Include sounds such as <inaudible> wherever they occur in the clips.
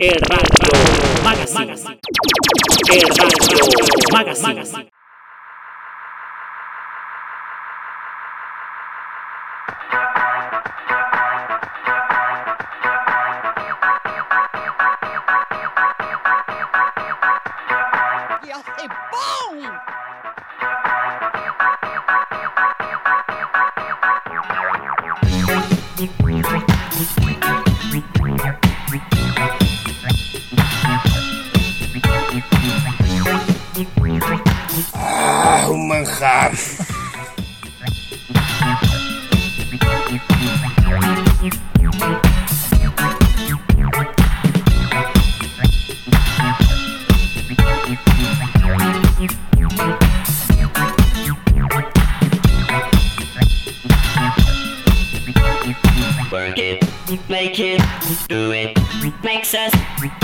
El Radio Magazine. El Radio Magazine. Ah, un manjar. Work it, make it, do it, makes us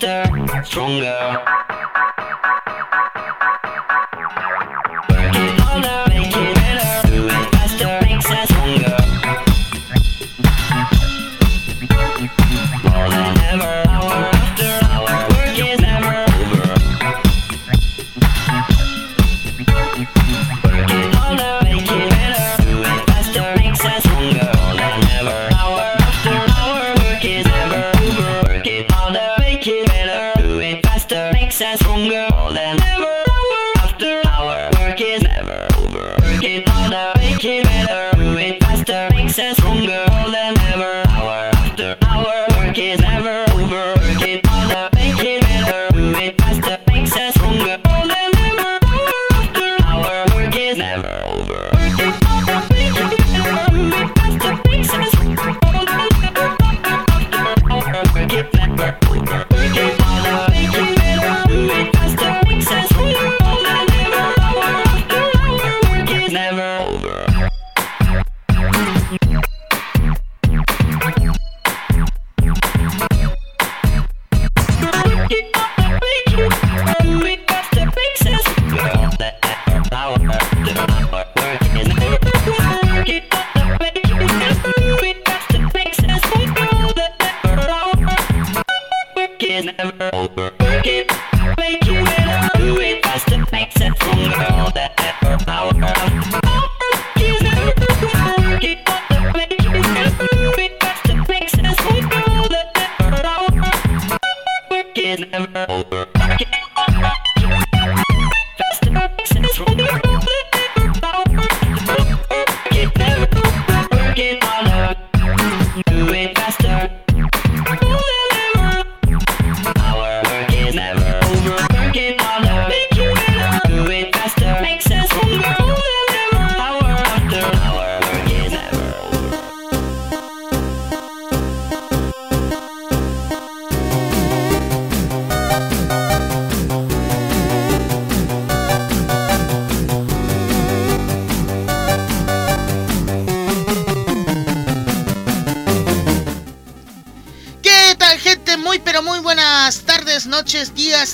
faster, stronger.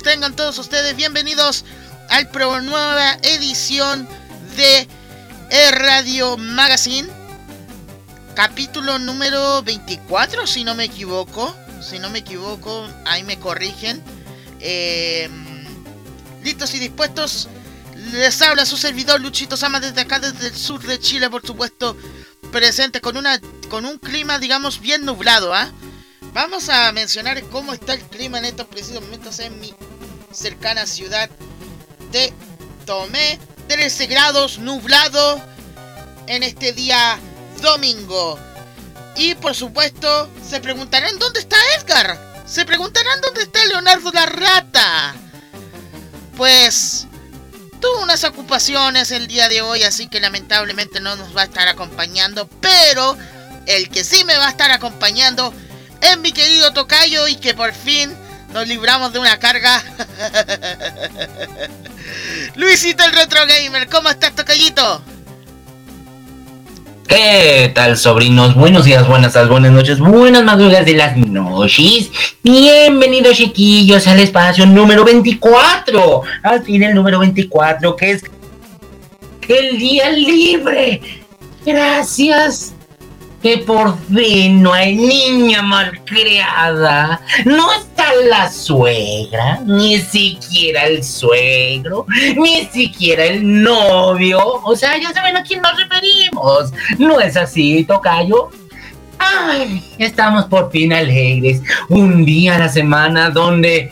Tengan todos ustedes bienvenidos al pro nueva edición de el Radio Magazine. Capítulo número 24, si no me equivoco. Si no me equivoco, ahí me corrigen. Eh, listos y dispuestos. Les habla su servidor Luchito Sama desde acá, desde el sur de Chile, por supuesto. Presente con una con un clima, digamos, bien nublado, ¿ah? Vamos a mencionar cómo está el clima en estos precisos momentos en mi cercana ciudad de Tomé. 13 grados nublado en este día domingo. Y por supuesto, se preguntarán dónde está Edgar. Se preguntarán dónde está Leonardo la Rata. Pues tuvo unas ocupaciones el día de hoy, así que lamentablemente no nos va a estar acompañando, pero el que sí me va a estar acompañando es mi querido Tocayo y que por fin nos libramos de una carga. <laughs> Luisito el Retro Gamer, ¿cómo estás, Tocayito? ¿Qué tal, sobrinos? Buenos días, buenas tardes, buenas noches, buenas madrugadas de las noches. Bienvenidos, chiquillos, al espacio número 24. Al fin, el número 24, que es el día libre. Gracias que por fin no hay niña malcriada, no está la suegra, ni siquiera el suegro, ni siquiera el novio. O sea, ya saben a quién nos referimos. ¿No es así, Tocayo? Ay, estamos por fin alegres. Un día a la semana donde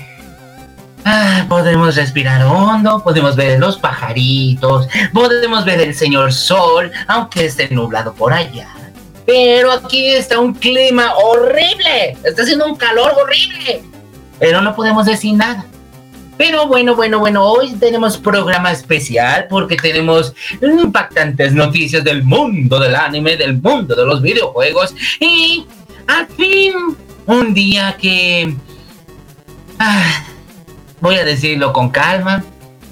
ah, podemos respirar hondo, podemos ver los pajaritos, podemos ver el señor sol, aunque esté nublado por allá. Pero aquí está un clima horrible. Está haciendo un calor horrible. Pero no podemos decir nada. Pero bueno, bueno, bueno, hoy tenemos programa especial porque tenemos impactantes noticias del mundo del anime, del mundo de los videojuegos. Y al fin, un día que... Ah, voy a decirlo con calma.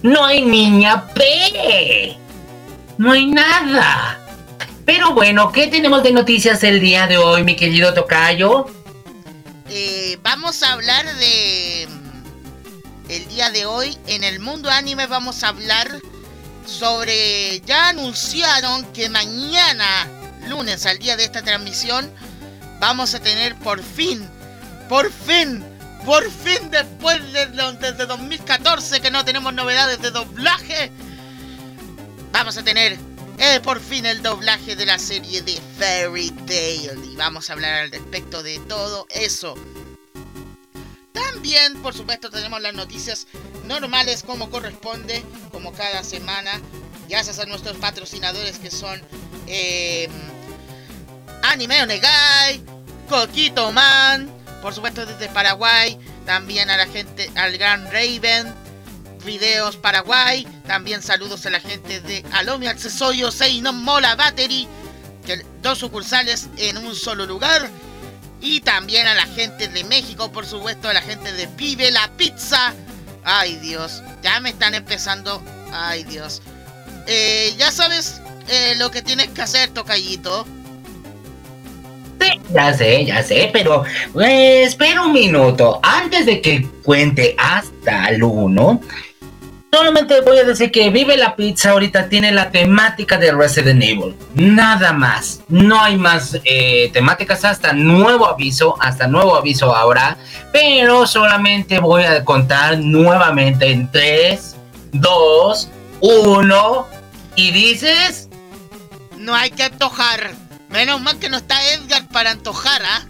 No hay niña P. No hay nada. Pero bueno, ¿qué tenemos de noticias el día de hoy, mi querido Tocayo? Eh, vamos a hablar de... El día de hoy, en el mundo anime vamos a hablar sobre... Ya anunciaron que mañana, lunes, al día de esta transmisión, vamos a tener por fin, por fin, por fin después de desde 2014 que no tenemos novedades de doblaje, vamos a tener eh, por fin el doblaje de la serie de Fairy Tail. Y vamos a hablar al respecto de todo eso. También, por supuesto, tenemos las noticias normales como corresponde, como cada semana. Gracias a nuestros patrocinadores que son eh, Anime Onegai, Coquito Man, por supuesto desde Paraguay. También a la gente, al Gran Raven, Videos Paraguay. También saludos a la gente de Alomi Accesorios e Mola Battery. Que dos sucursales en un solo lugar. Y también a la gente de México, por supuesto, a la gente de Vive la Pizza. Ay Dios, ya me están empezando. Ay Dios. Eh, ya sabes eh, lo que tienes que hacer, Tocayito. Sí, ya sé, ya sé, pero eh, espera un minuto. Antes de que cuente hasta el 1, Solamente voy a decir que Vive la Pizza ahorita tiene la temática de Resident Evil. Nada más. No hay más eh, temáticas hasta nuevo aviso. Hasta nuevo aviso ahora. Pero solamente voy a contar nuevamente en 3, 2, 1. Y dices... No hay que antojar. Menos mal que no está Edgar para antojar, ¿ah?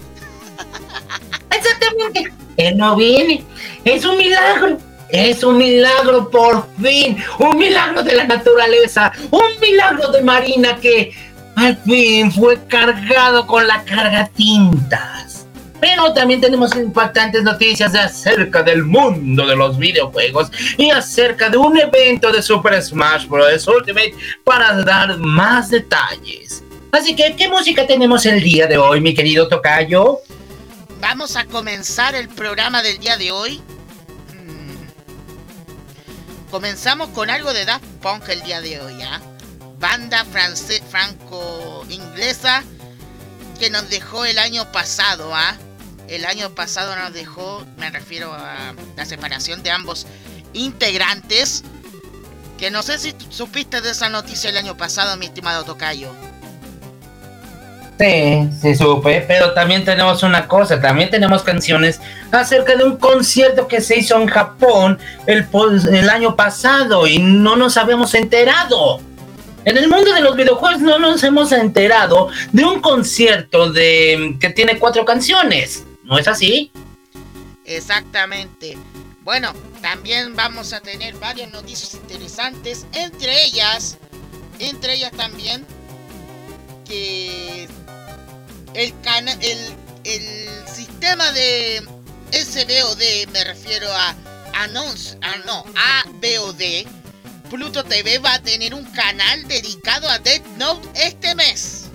Exactamente. Él no viene. Es un milagro. Es un milagro por fin, un milagro de la naturaleza, un milagro de Marina que al fin fue cargado con la carga tintas. Pero también tenemos impactantes noticias acerca del mundo de los videojuegos y acerca de un evento de Super Smash Bros. Ultimate para dar más detalles. Así que, ¿qué música tenemos el día de hoy, mi querido Tocayo? Vamos a comenzar el programa del día de hoy Comenzamos con algo de Daft Punk el día de hoy, ¿ah? Banda franco-inglesa que nos dejó el año pasado, ¿ah? El año pasado nos dejó, me refiero a la separación de ambos integrantes. Que no sé si supiste de esa noticia el año pasado, mi estimado Tocayo. Sí, sí supe, pero también tenemos una cosa, también tenemos canciones acerca de un concierto que se hizo en Japón el, el año pasado y no nos habíamos enterado. En el mundo de los videojuegos no nos hemos enterado de un concierto de que tiene cuatro canciones, ¿no es así? Exactamente. Bueno, también vamos a tener varias noticias interesantes, entre ellas, entre ellas también que el, el, el sistema de SBOD, me refiero a announce, ah, no, ABOD, Pluto TV va a tener un canal dedicado a Death Note este mes.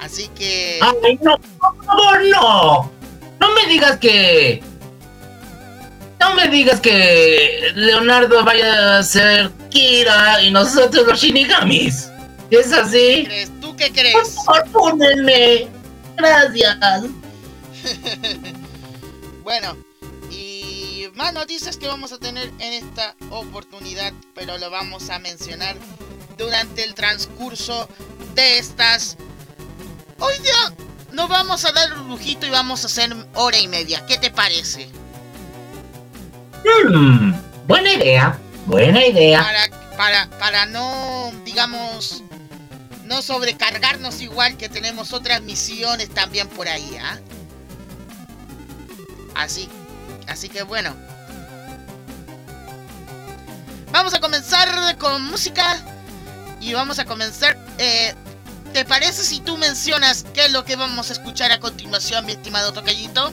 Así que... ¡Ay, no! ¡Por favor, no! No me digas que... No me digas que Leonardo vaya a ser Kira y nosotros los Shinigamis. ¿Es así? ¿Crees? ¿Tú qué crees? Por favor, púnenme. Gracias. <laughs> Bueno, y más noticias que vamos a tener en esta oportunidad, pero lo vamos a mencionar durante el transcurso de estas. Hoy día nos vamos a dar un lujito y vamos a hacer hora y media. ¿Qué te parece? Hmm, buena idea. Buena idea. Para, para, para no, digamos, no sobrecargarnos igual que tenemos otras misiones también por ahí, ¿ah? Así, así que bueno. Vamos a comenzar con música y vamos a comenzar. Eh, ¿Te parece si tú mencionas qué es lo que vamos a escuchar a continuación, mi estimado Tocayito?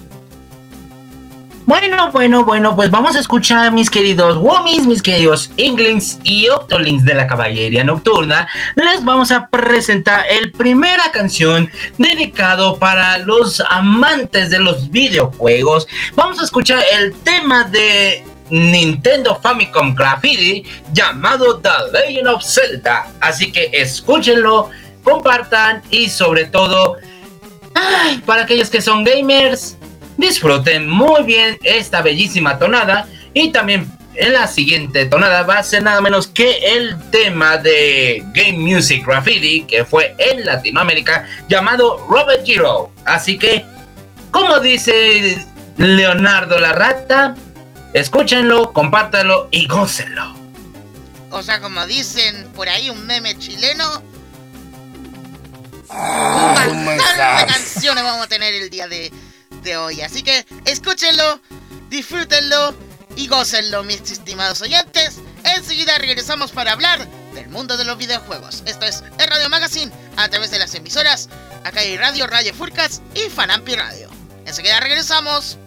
Bueno, bueno, bueno, pues vamos a escuchar mis queridos Womis, mis queridos Inglings y Octolings de la Caballería Nocturna. Les vamos a presentar el primera canción dedicado para los amantes de los videojuegos. Vamos a escuchar el tema de Nintendo Famicom Graffiti llamado The Legend of Zelda. Así que escúchenlo, compartan y sobre todo, para aquellos que son gamers, disfruten muy bien esta bellísima tonada y también en la siguiente tonada va a ser nada menos que el tema de Game Music Graffiti que fue en Latinoamérica llamado Robert Giro. Así que, como dice Leonardo la Rata, escúchenlo, compártanlo y gócenlo. O sea, como dicen por ahí un meme chileno, un manjar. canciones vamos a tener el día de, de hoy. Así que escúchenlo, disfrútenlo y gócenlo, mis estimados oyentes. Enseguida regresamos para hablar del mundo de los videojuegos. Esto es el Radio Magazine a través de las emisoras. Acá hay Radio Radio Furcas y Fanampi Radio. Enseguida regresamos.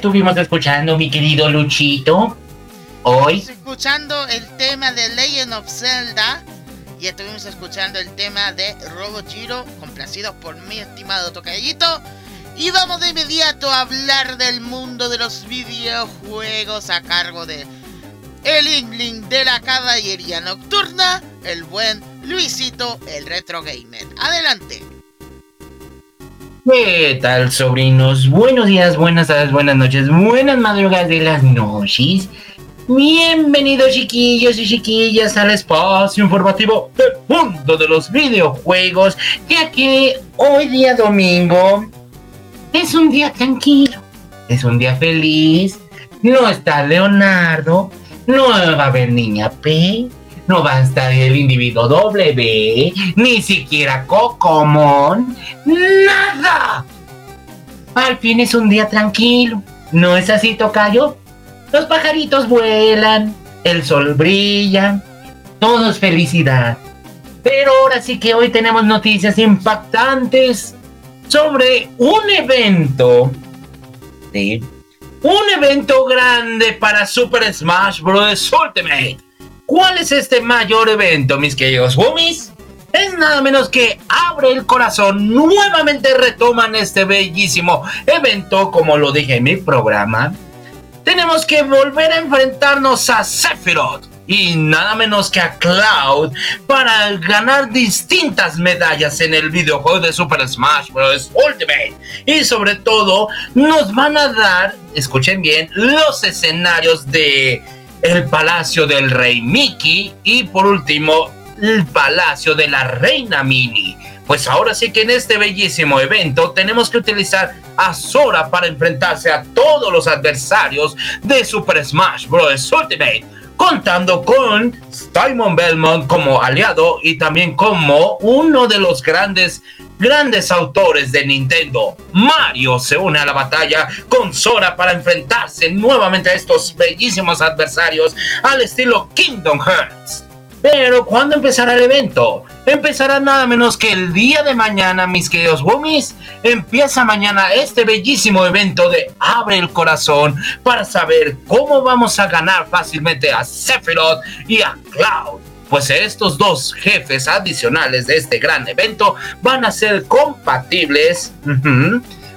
Estuvimos escuchando, mi querido Luchito? Hoy. Estuvimos escuchando el tema de Legend of Zelda. Y estuvimos escuchando el tema de Robo Giro, complacidos por mi estimado tocayito. Y vamos de inmediato a hablar del mundo de los videojuegos a cargo de el de la caballería nocturna, el buen Luisito, el retro gamer. Adelante. ¿Qué tal, sobrinos? Buenos días, buenas tardes, buenas noches, buenas madrugadas de las noches. Bienvenidos, chiquillos y chiquillas, al espacio informativo del mundo de los videojuegos, ya que hoy día domingo es un día tranquilo, es un día feliz. No está Leonardo, no va a haber niña P, no va a estar el individuo W, ni siquiera Cocomon, nada. Al fin es un día tranquilo, ¿no es así, Tocayo? Los pajaritos vuelan, el sol brilla, todo es felicidad. Pero ahora sí que hoy tenemos noticias impactantes sobre un evento, ¿sí? Un evento grande para Super Smash Bros. Ultimate. ¿Cuál es este mayor evento, mis queridos homies? Es nada menos que Abre el Corazón. Nuevamente retoman este bellísimo evento, como lo dije en mi programa. Tenemos que volver a enfrentarnos a Sephiroth y nada menos que a Cloud para ganar distintas medallas en el videojuego de Super Smash Bros. Ultimate. Y sobre todo, nos van a dar, escuchen bien, los escenarios de el Palacio del Rey Mickey y por último el Palacio de la Reina Mini. Pues ahora sí que en este bellísimo evento tenemos que utilizar a Sora para enfrentarse a todos los adversarios de Super Smash Bros. Ultimate, contando con Simon Belmont como aliado y también como uno de los grandes grandes autores de Nintendo. Mario se une a la batalla con Sora para enfrentarse nuevamente a estos bellísimos adversarios al estilo Kingdom Hearts. Pero ¿cuándo empezará el evento? Empezará nada menos que el día de mañana, mis queridos Wummies. Empieza mañana este bellísimo evento de Abre el Corazón para saber cómo vamos a ganar fácilmente a Sephiroth y a Cloud. Pues estos dos jefes adicionales de este gran evento van a ser compatibles.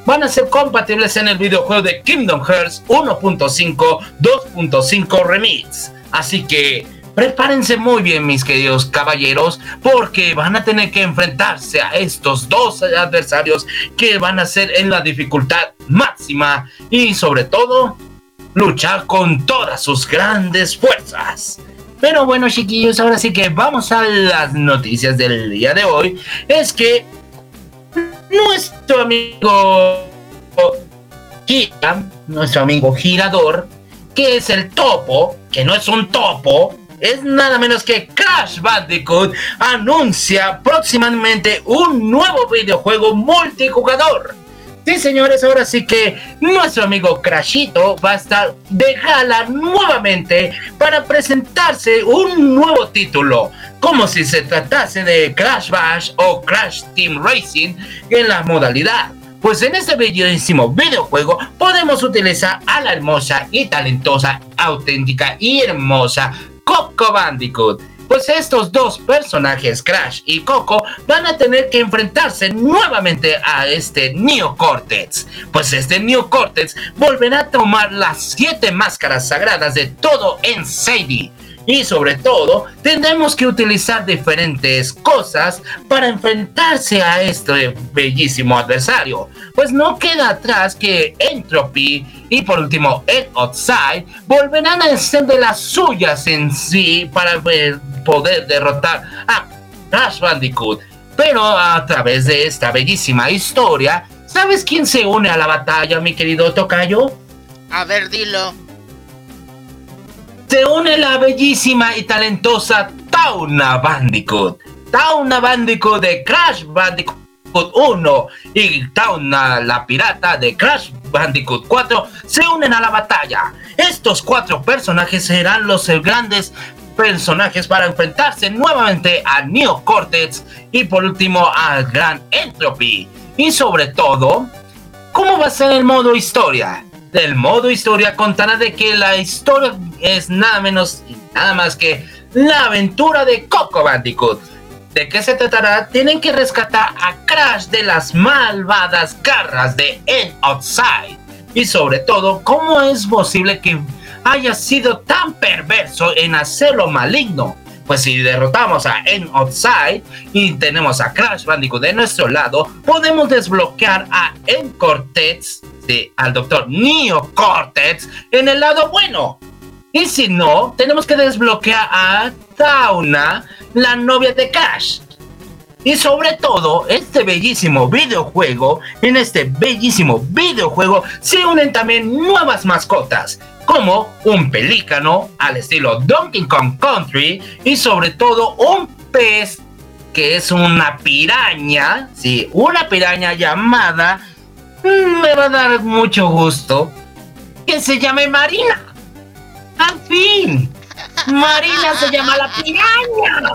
Van a ser compatibles en el videojuego de Kingdom Hearts 1.5 2.5 Remix. Así que prepárense muy bien, mis queridos caballeros, porque van a tener que enfrentarse a estos dos adversarios que van a ser en la dificultad máxima y sobre todo luchar con todas sus grandes fuerzas. Pero bueno, chiquillos, ahora sí que vamos a las noticias del día de hoy. Es que nuestro amigo Gira, nuestro amigo Girador, que es el topo, que no es un topo, es nada menos que Crash Bandicoot anuncia próximamente un nuevo videojuego multijugador. Sí, señores, ahora sí que nuestro amigo Crashito va a estar de gala nuevamente para presentarse un nuevo título, como si se tratase de Crash Bash o Crash Team Racing en la modalidad. Pues en este bellísimo videojuego podemos utilizar a la hermosa y talentosa, auténtica y hermosa Coco Bandicoot. Pues estos dos personajes, Crash y Coco, van a tener que enfrentarse nuevamente a este Neo Cortex. Pues este Neo Cortex volverá a tomar las siete máscaras sagradas de todo en Sadie. Y sobre todo, tendremos que utilizar diferentes cosas para enfrentarse a este bellísimo adversario. Pues no queda atrás que Entropy y por último Ed Outside volverán a hacer de las suyas en sí para poder derrotar a Crash Bandicoot. Pero a través de esta bellísima historia, ¿sabes quién se une a la batalla, mi querido Tocayo? A ver, dilo. Se une la bellísima y talentosa Tauna Bandicoot. Tauna Bandicoot de Crash Bandicoot 1 y Tauna la pirata de Crash Bandicoot 4 se unen a la batalla. Estos cuatro personajes serán los grandes personajes para enfrentarse nuevamente a Neo Cortex y por último al Gran Entropy. Y sobre todo, ¿Cómo va a ser el modo historia? El modo historia contará de que la historia es nada menos y nada más que la aventura de Coco Bandicoot. ¿De qué se tratará? Tienen que rescatar a Crash de las malvadas garras de End Outside. Y sobre todo, ¿cómo es posible que haya sido tan perverso en hacerlo maligno? Pues si derrotamos a End Outside y tenemos a Crash Bandicoot de nuestro lado, podemos desbloquear a End Cortex, al doctor Neo Cortex, en el lado bueno. Y si no, tenemos que desbloquear a Tauna, la novia de Crash. Y sobre todo, este bellísimo videojuego, en este bellísimo videojuego se unen también nuevas mascotas, como un pelícano al estilo Donkey Kong Country y sobre todo un pez que es una piraña, sí, una piraña llamada, mm, me va a dar mucho gusto, que se llame Marina. Al fin, Marina se llama la piraña.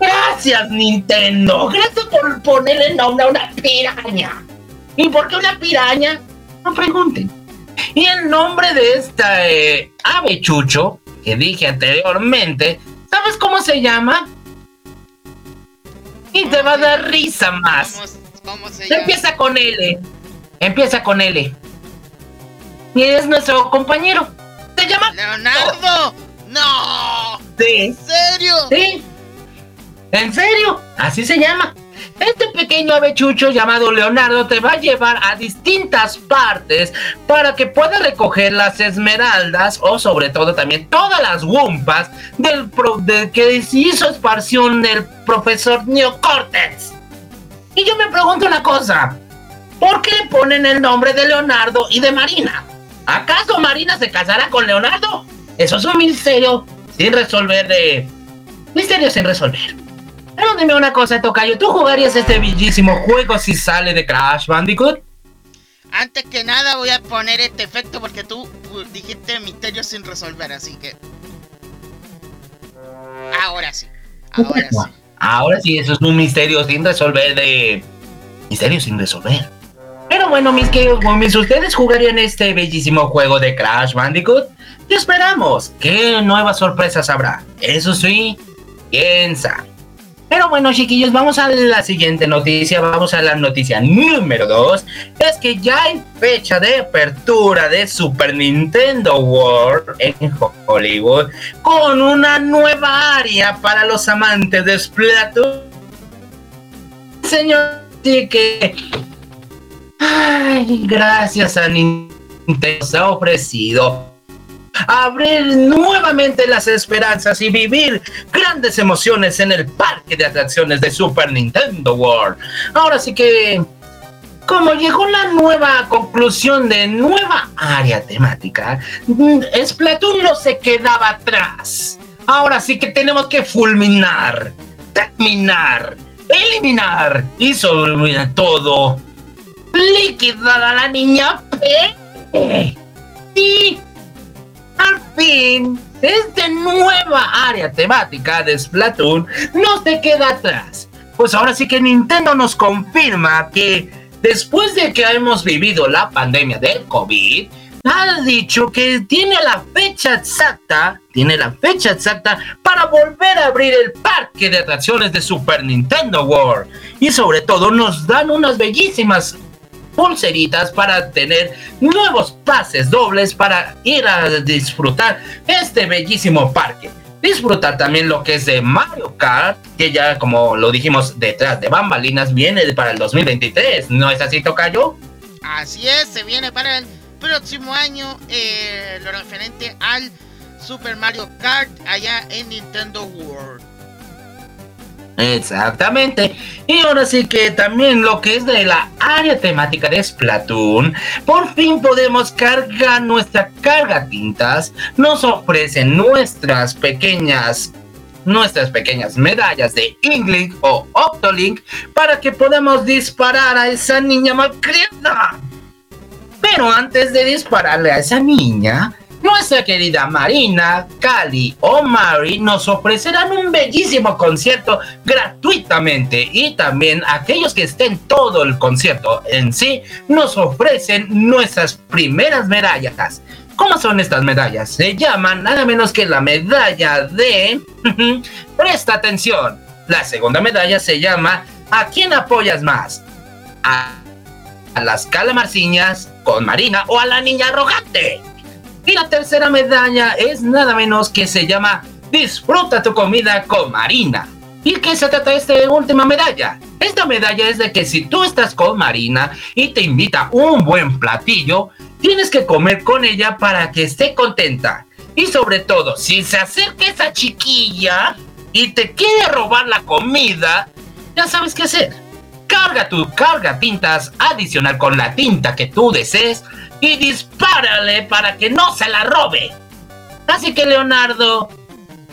Gracias, Nintendo. Gracias por ponerle nombre a una piraña. ¿Y por qué una piraña? No pregunten. Y el nombre de esta eh, ave chucho que dije anteriormente, ¿sabes cómo se llama? Y te va a dar risa más. ¿Cómo, cómo se llama? Empieza con L. Empieza con L. Y es nuestro compañero. Se llama ¡Leonardo! ¡No! Sí. ¿En serio? Sí. ¿En serio? Así se llama. Este pequeño avechucho llamado Leonardo te va a llevar a distintas partes para que pueda recoger las esmeraldas o sobre todo también todas las wumpas del, del que hizo esparción del profesor Neocortex. Y yo me pregunto una cosa. ¿Por qué le ponen el nombre de Leonardo y de Marina? ¿Acaso Marina se casará con Leonardo? Eso es un misterio sin resolver de... Misterio sin resolver. Pero dime una cosa, Tocayo, ¿tú jugarías este bellísimo juego si sale de Crash Bandicoot? Antes que nada voy a poner este efecto porque tú uh, dijiste misterio sin resolver, así que... Ahora sí. Ahora sí. Ahora sí, eso es un misterio sin resolver de... Misterio sin resolver. Pero bueno, mis queridos gomis, ¿ustedes jugarían este bellísimo juego de Crash Bandicoot? Y esperamos. ¿Qué nuevas sorpresas habrá? Eso sí, quién sabe. Pero bueno, chiquillos, vamos a la siguiente noticia. Vamos a la noticia número 2. Es que ya hay fecha de apertura de Super Nintendo World en Hollywood con una nueva área para los amantes de Splatoon. Señor, sí que. Ay, gracias a Nintendo se ha ofrecido abrir nuevamente las esperanzas y vivir grandes emociones en el parque de atracciones de Super Nintendo World. Ahora sí que, como llegó la nueva conclusión de nueva área temática, mm, Splatoon no se quedaba atrás. Ahora sí que tenemos que fulminar, terminar, eliminar y sobre todo liquidar a la niña P. Y al fin, esta nueva área temática de Splatoon no se queda atrás. Pues ahora sí que Nintendo nos confirma que después de que hemos vivido la pandemia del COVID, ha dicho que tiene la fecha exacta, tiene la fecha exacta para volver a abrir el parque de atracciones de Super Nintendo World. Y sobre todo nos dan unas bellísimas pulseritas para tener nuevos pases dobles para ir a disfrutar este bellísimo parque. Disfrutar también lo que es de Mario Kart, que ya como lo dijimos detrás de bambalinas viene para el 2023, ¿no es así, Tocayo? Así es, se viene para el próximo año eh, lo referente al Super Mario Kart allá en Nintendo World. Exactamente. Y ahora sí que también lo que es de la área temática de Splatoon, por fin podemos cargar nuestra carga tintas. Nos ofrecen nuestras pequeñas nuestras pequeñas medallas de Inklink o Octolink para que podamos disparar a esa niña malcriada. Pero antes de dispararle a esa niña, nuestra querida Marina, Cali o Mari nos ofrecerán un bellísimo concierto gratuitamente y también aquellos que estén todo el concierto en sí nos ofrecen nuestras primeras medallas. ¿Cómo son estas medallas? Se llaman nada menos que la medalla de... <laughs> Presta atención. La segunda medalla se llama ¿A quién apoyas más? ¿A, a las calamarciñas con Marina o a la niña arrogante? Y la tercera medalla es nada menos que se llama Disfruta tu comida con Marina. ¿Y qué se trata esta última medalla? Esta medalla es de que si tú estás con Marina y te invita un buen platillo, tienes que comer con ella para que esté contenta. Y sobre todo, si se acerca esa chiquilla y te quiere robar la comida, ya sabes qué hacer. Carga tu carga tintas adicional con la tinta que tú desees y dispárale para que no se la robe. Así que Leonardo,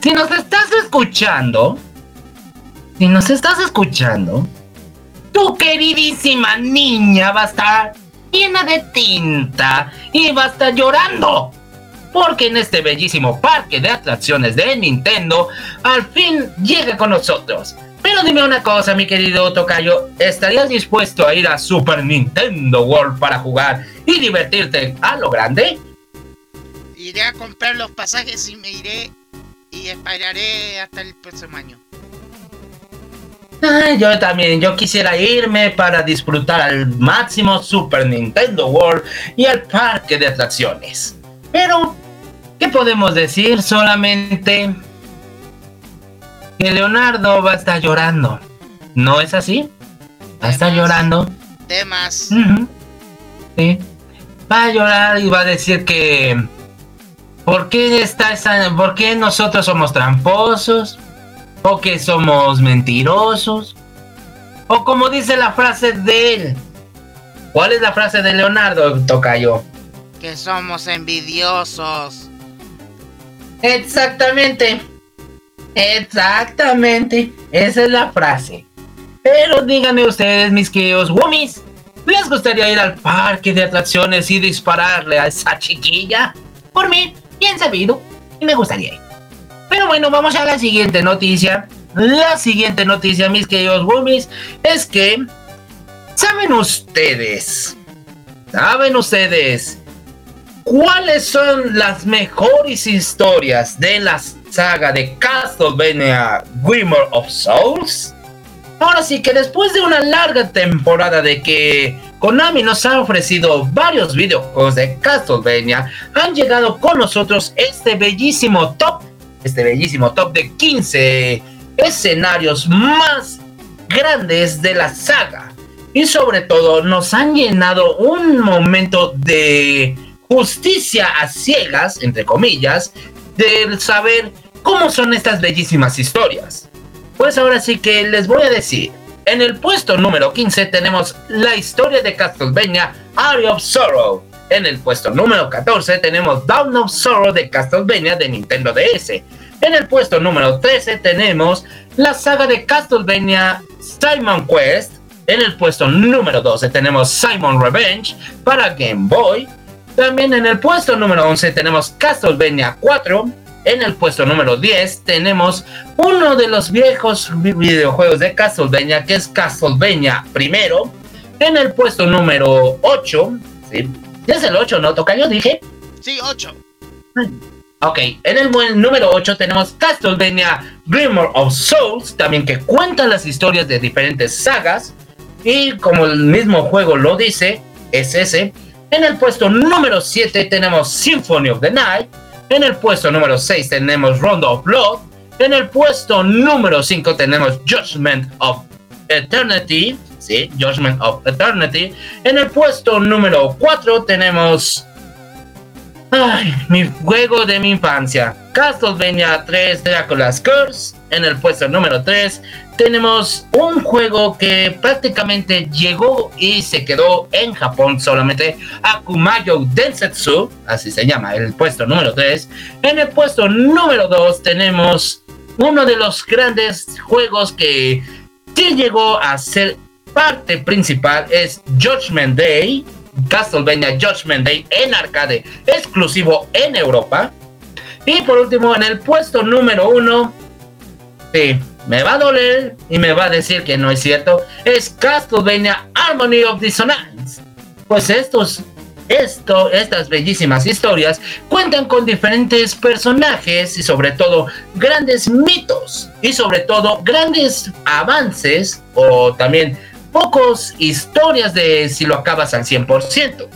si nos estás escuchando, si nos estás escuchando, tu queridísima niña va a estar llena de tinta y va a estar llorando. Porque en este bellísimo parque de atracciones de Nintendo, al fin llega con nosotros. Pero dime una cosa, mi querido Tocayo, ¿estarías dispuesto a ir a Super Nintendo World para jugar y divertirte a lo grande? Iré a comprar los pasajes y me iré y esperaré hasta el próximo año. Ah, yo también, yo quisiera irme para disfrutar al máximo Super Nintendo World y al parque de atracciones. Pero, ¿qué podemos decir? Solamente que Leonardo va a estar llorando. ¿No es así? Va a estar llorando. Temas. Sí. Va a llorar y va a decir que... ¿Por qué, está esa, ¿Por qué nosotros somos tramposos? ¿O que somos mentirosos? O como dice la frase de él. ¿Cuál es la frase de Leonardo, Tocayo? Que somos envidiosos. Exactamente. Exactamente. Esa es la frase. Pero díganme ustedes, mis queridos Wummies, ¿les gustaría ir al parque de atracciones y dispararle a esa chiquilla? Por mí, bien sabido, y me gustaría ir. Pero bueno, vamos a la siguiente noticia. La siguiente noticia, mis queridos Wummies, es que... ¿Saben ustedes? ¿Saben ustedes? ¿Cuáles son las mejores historias de la saga de Castlevania Grimmer of Souls? Ahora sí que después de una larga temporada de que Konami nos ha ofrecido varios videojuegos de Castlevania, han llegado con nosotros este bellísimo top, este bellísimo top de 15 escenarios más grandes de la saga. Y sobre todo nos han llenado un momento de justicia a ciegas, entre comillas, del saber cómo son estas bellísimas historias. Pues ahora sí que les voy a decir. En el puesto número 15 tenemos la historia de Castlevania Area of Sorrow. En el puesto número 14 tenemos Dawn of Sorrow de Castlevania de Nintendo DS. En el puesto número 13 tenemos la saga de Castlevania Simon Quest. En el puesto número 12 tenemos Simon Revenge para Game Boy. También en el puesto número 11 tenemos Castlevania 4. En el puesto número 10 tenemos uno de los viejos videojuegos de Castlevania que es Castlevania primero. En el puesto número 8, ¿sí? ¿Es el 8, no? ¿Toca yo dije? Sí, 8. Ok, en el número 8 tenemos Castlevania Grimmer of Souls, también que cuenta las historias de diferentes sagas. Y como el mismo juego lo dice, es ese. En el puesto número 7 tenemos Symphony of the Night. En el puesto número 6 tenemos Rondo of Blood. En el puesto número 5 tenemos Judgment of Eternity. Sí, Judgment of Eternity. En el puesto número 4 tenemos Ay, mi juego de mi infancia. Castlevania 3 Dracula's Curse. En el puesto número 3 tenemos un juego que prácticamente llegó y se quedó en Japón solamente. Akumayo Densetsu, así se llama, el puesto número 3. En el puesto número 2 tenemos uno de los grandes juegos que llegó a ser parte principal. Es Judgment Day. Castlevania Judgment Day en arcade exclusivo en Europa. Y por último, en el puesto número uno, me va a doler y me va a decir que no es cierto, es Castlevania Harmony of Dissonance. Pues estos, esto, estas bellísimas historias cuentan con diferentes personajes y sobre todo grandes mitos y sobre todo grandes avances o también pocos historias de si lo acabas al 100%.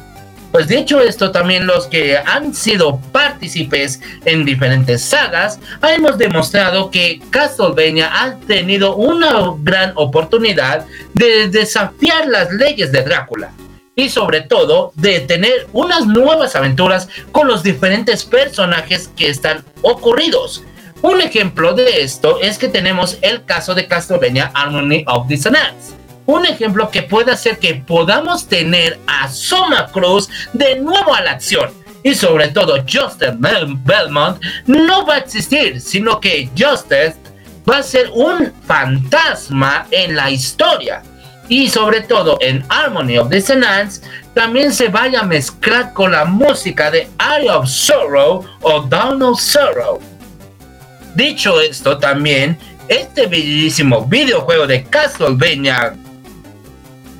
Pues dicho esto, también los que han sido partícipes en diferentes sagas, hemos demostrado que Castlevania ha tenido una gran oportunidad de desafiar las leyes de Drácula y sobre todo de tener unas nuevas aventuras con los diferentes personajes que están ocurridos. Un ejemplo de esto es que tenemos el caso de Castlevania Harmony of Dissonance un ejemplo que puede hacer que podamos tener a Soma Cruz de nuevo a la acción. Y sobre todo, Justice Belmont no va a existir, sino que Justice va a ser un fantasma en la historia. Y sobre todo en Harmony of Dissonance también se vaya a mezclar con la música de Eye of Sorrow o Down of Sorrow. Dicho esto también, este bellísimo videojuego de Castlevania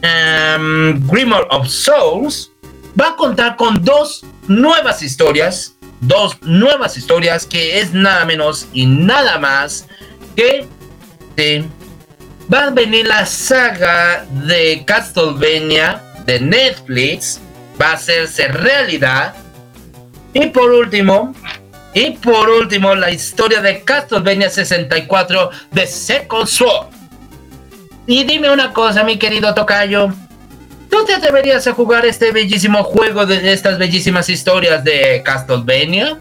um, of Souls va a contar con dos nuevas historias, dos nuevas historias que es nada menos y nada más que va a venir la saga de Castlevania de Netflix, va a hacerse realidad. Y por último, y por último, la historia de Castlevania 64 de Second Sword. Y dime una cosa, mi querido Tocayo. ¿Tú te atreverías a jugar este bellísimo juego de estas bellísimas historias de Castlevania?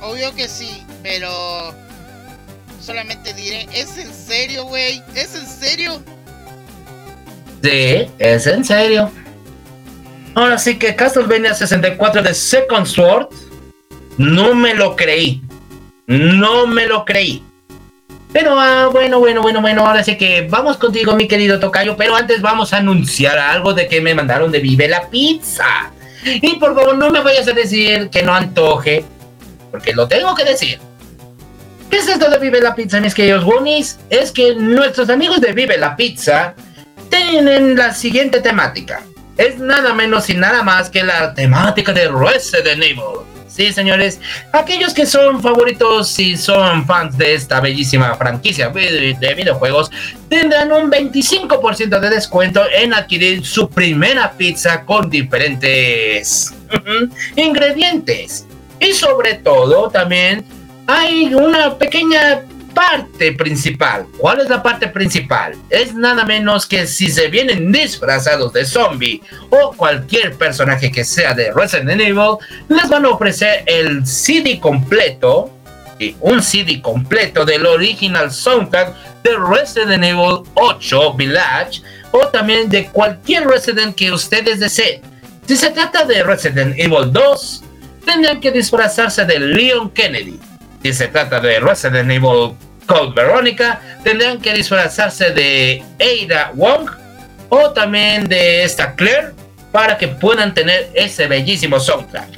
Obvio que sí, pero solamente diré, ¿es en serio, güey? ¿Es en serio? Sí, es en serio. Ahora sí que Castlevania 64 de Second Sword, no me lo creí. No me lo creí. Pero ah, bueno, bueno, bueno, bueno, ahora sí que vamos contigo, mi querido Tocayo. Pero antes vamos a anunciar algo de que me mandaron de Vive la Pizza. Y por favor, no me vayas a decir que no antoje, porque lo tengo que decir. ¿Qué es esto de Vive la Pizza, mis queridos Goonies? Es que nuestros amigos de Vive la Pizza tienen la siguiente temática. Es nada menos y nada más que la temática de Resident Evil. Sí, señores, aquellos que son favoritos y son fans de esta bellísima franquicia de videojuegos tendrán un 25% de descuento en adquirir su primera pizza con diferentes ingredientes. Y sobre todo también hay una pequeña parte principal. ¿Cuál es la parte principal? Es nada menos que si se vienen disfrazados de zombie o cualquier personaje que sea de Resident Evil, les van a ofrecer el CD completo, y un CD completo del original soundtrack de Resident Evil 8 Village o también de cualquier Resident que ustedes deseen. Si se trata de Resident Evil 2, tendrán que disfrazarse de Leon Kennedy si se trata de Resident Evil Code Veronica, tendrán que disfrazarse de Ada Wong o también de esta Claire para que puedan tener ese bellísimo soundtrack.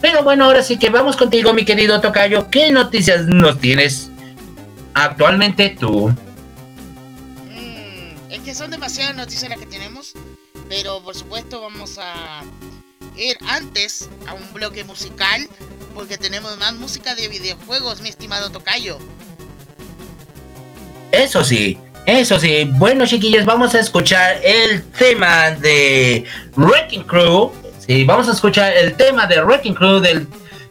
Pero bueno, ahora sí que vamos contigo, mi querido Tocayo. ¿Qué noticias nos tienes actualmente tú? Mm, es que son demasiadas noticias las que tenemos, pero por supuesto vamos a ir antes a un bloque musical porque tenemos más música de videojuegos, mi estimado Tocayo. Eso sí, eso sí. Bueno, chiquillos, vamos a escuchar el tema de Wrecking Crew. Sí, vamos a escuchar el tema de Wrecking Crew del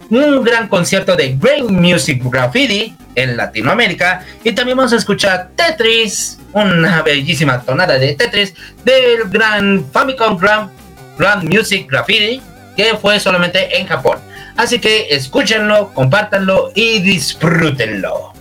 un gran concierto de Great Music Graffiti en Latinoamérica. Y también vamos a escuchar Tetris, una bellísima tonada de Tetris del gran Famicom Grand, Grand Music Graffiti, que fue solamente en Japón. Así que escúchenlo, compártanlo y disfrútenlo.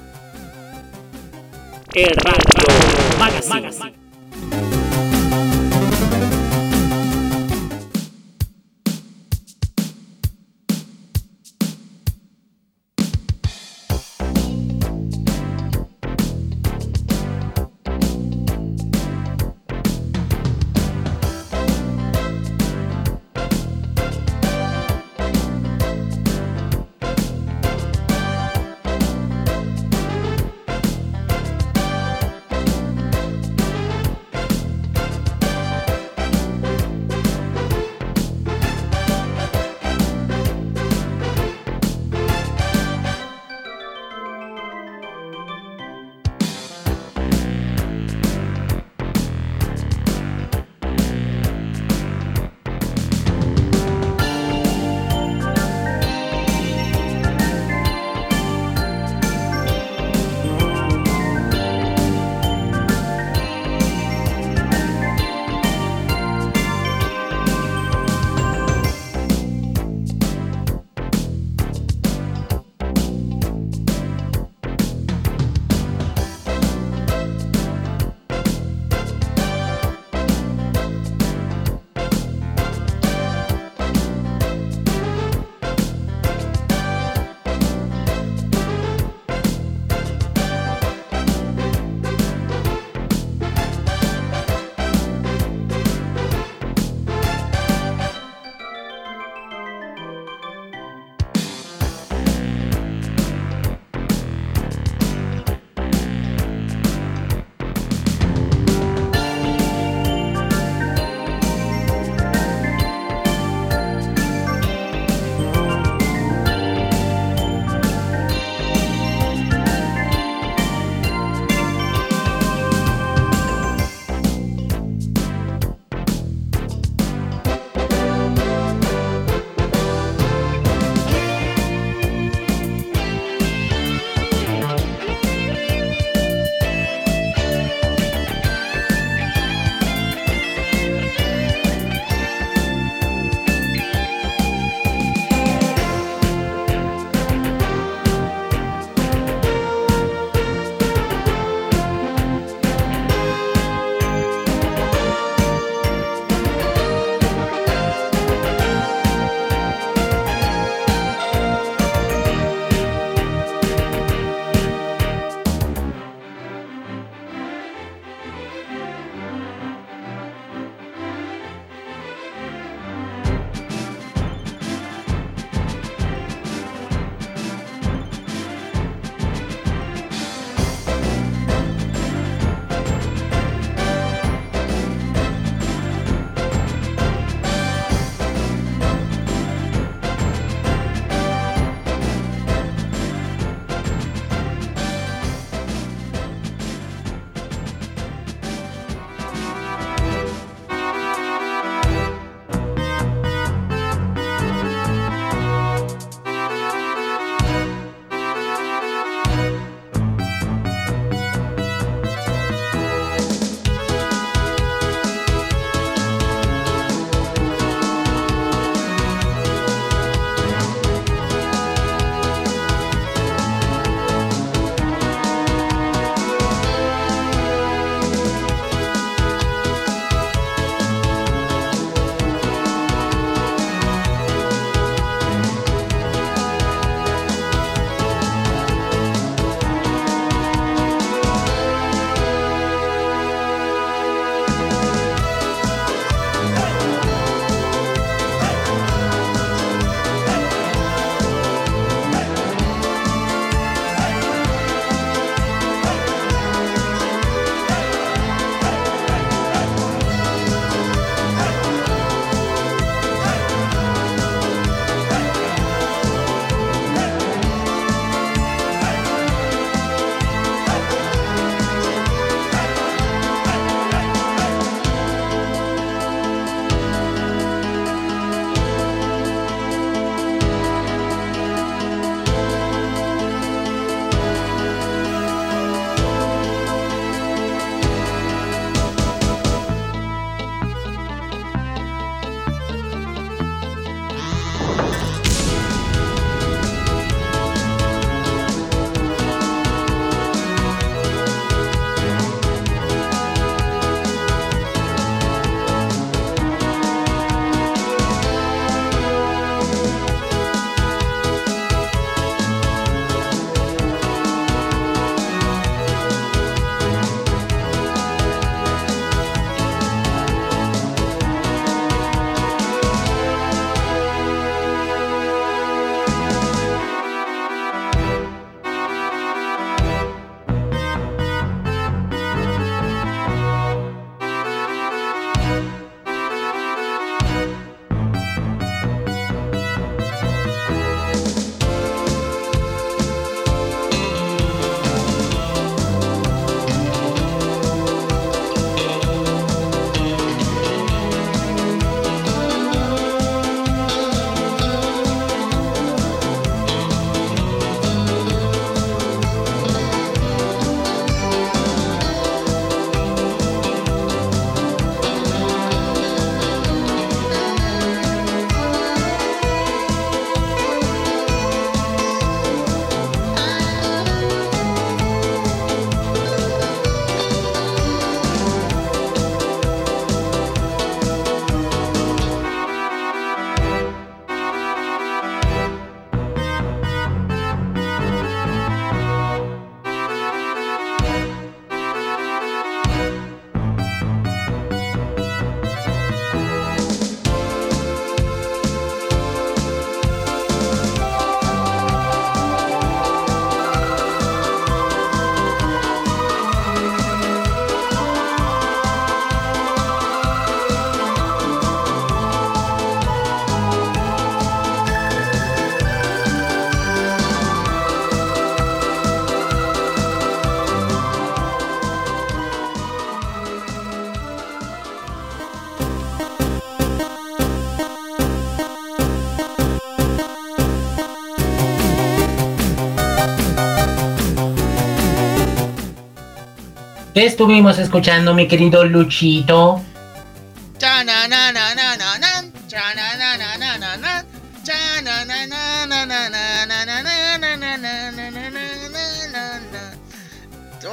¿Qué estuvimos escuchando, mi querido Luchito?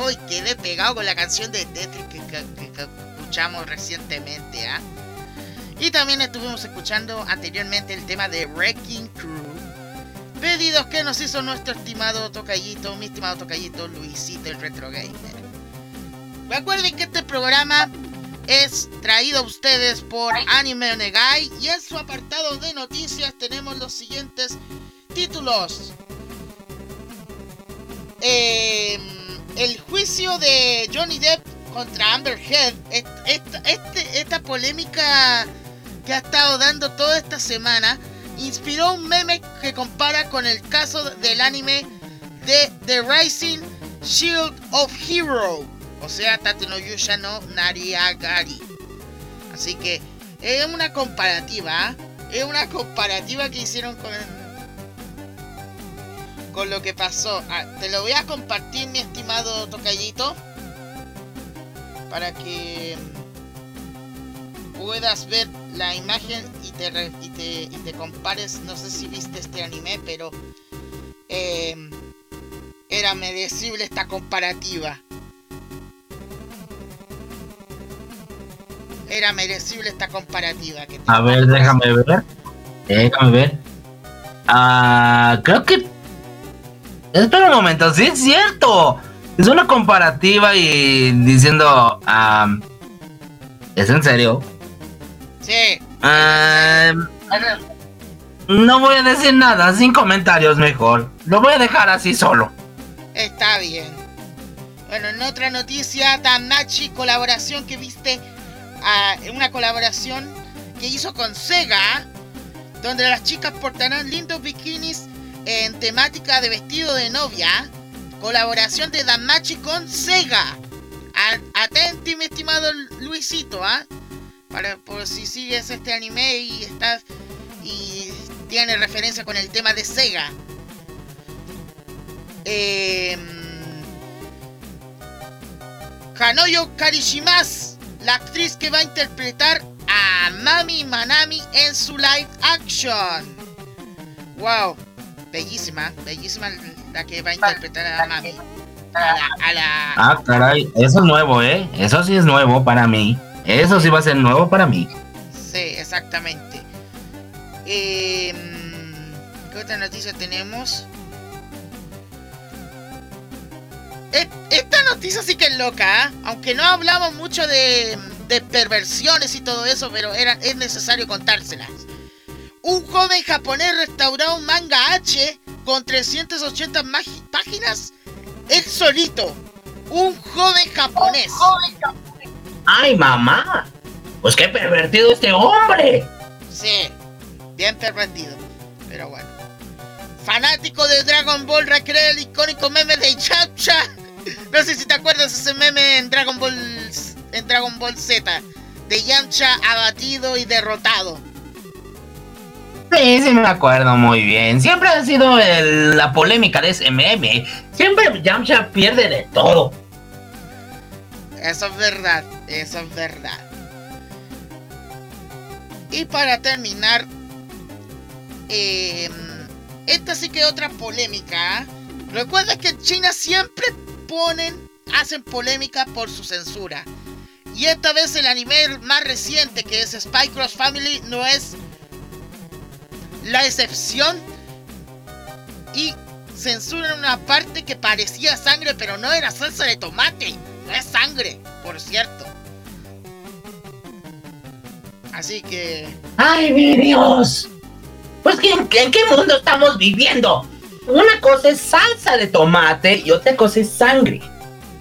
Uy, quedé pegado con la canción de Tetris que, que- que- que escuchamos recientemente, ¿ah? Y también estuvimos escuchando anteriormente el tema de Wrecking Crew. Pedidos que nos hizo nuestro estimado tocallito, mi estimado tocallito Luisito el Retro Gamer. Recuerden que este programa es traído a ustedes por Anime Onegai y en su apartado de noticias tenemos los siguientes títulos. Eh, el juicio de Johnny Depp contra Amber Heard, est- esta, esta polémica que ha estado dando toda esta semana, inspiró un meme que compara con el caso del anime de The Rising Shield of Hero, o sea, Tate no no Nariagari. Así que es una comparativa, es una comparativa que hicieron con con lo que pasó. Ah, te lo voy a compartir, mi estimado tocallito, para que puedas ver la imagen y te, re- y te, y te compares. No sé si viste este anime, pero eh, era merecible esta comparativa. Era merecible esta comparativa. Que A ver, déjame ver. Déjame ver. Ah, creo que. Espera un momento, sí es cierto. Es una comparativa y diciendo. ah, ¿Es en serio? Sí, no voy a decir nada, sin comentarios mejor. Lo voy a dejar así solo. Está bien. Bueno, en otra noticia, Tamachi, colaboración que viste, ah, una colaboración que hizo con Sega, donde las chicas portarán lindos bikinis en temática de vestido de novia. Colaboración de Damachi con Sega. A- Atenti, mi estimado Luisito, ¿ah? Para por si sigues este anime y estás y tiene referencia con el tema de Sega. Kanoyo Karishimas, la actriz que va a interpretar a Mami Manami en su live action. Wow, bellísima, bellísima la que va a interpretar a Mami. A la, a la- Ah, caray, eso es nuevo, ¿eh? Eso sí es nuevo para mí. Eso sí va a ser nuevo para mí. Sí, exactamente. Eh, ¿Qué otra noticia tenemos? Esta noticia sí que es loca, ¿ah? aunque no hablamos mucho de, de perversiones y todo eso, pero era, es necesario contárselas. Un joven japonés restauró un manga H con 380 magi- páginas él solito. Un joven japonés. ¡Ay, mamá! Pues qué pervertido este hombre. Sí, bien pervertido. Pero bueno. Fanático de Dragon Ball recrea el icónico meme de Yamcha. No sé si te acuerdas ese meme en Dragon Ball en Dragon Ball Z de Yamcha abatido y derrotado. Sí, sí me acuerdo muy bien. Siempre ha sido el- la polémica de ese meme. Siempre Yamcha pierde de todo. Eso es verdad, eso es verdad. Y para terminar, eh, esta sí que otra polémica. ¿ah? Recuerda que en China siempre ponen, hacen polémica por su censura. Y esta vez el anime más reciente, que es Spy Cross Family, no es la excepción. Y censuran una parte que parecía sangre, pero no era salsa de tomate. No es sangre, por cierto. Así que... ¡Ay, mi Dios! Pues ¿en, en qué mundo estamos viviendo? Una cosa es salsa de tomate y otra cosa es sangre.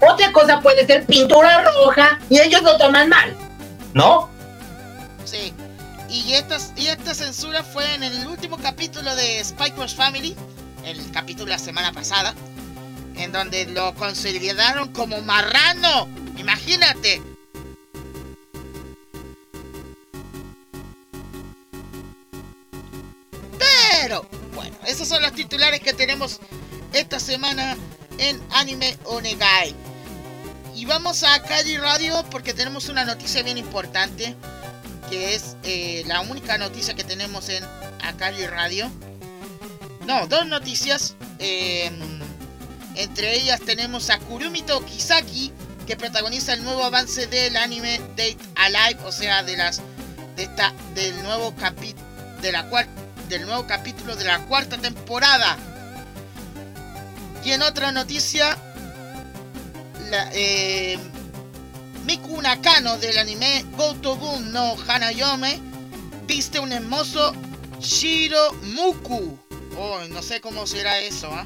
Otra cosa puede ser pintura roja y ellos lo toman mal. ¿No? Sí. Y esta, y esta censura fue en el último capítulo de Spy Cross Family, el capítulo de la semana pasada, en donde lo consideraron como marrano. Imagínate. Pero, bueno, esos son los titulares que tenemos esta semana en Anime Onegai. Y vamos a Cali Radio porque tenemos una noticia bien importante, que es eh, la única noticia que tenemos en Akali Radio. No, dos noticias. eh, entre ellas tenemos a Kurumito Kisaki, que protagoniza el nuevo avance del anime Date Alive, o sea, de las de esta del nuevo capítulo de la cual del nuevo capítulo de la cuarta temporada. Y en otra noticia, la, eh, Miku Nakano del anime Gotobun no Hanayome viste un hermoso Shiro Muku. Oh, no sé cómo será eso, ¿ah?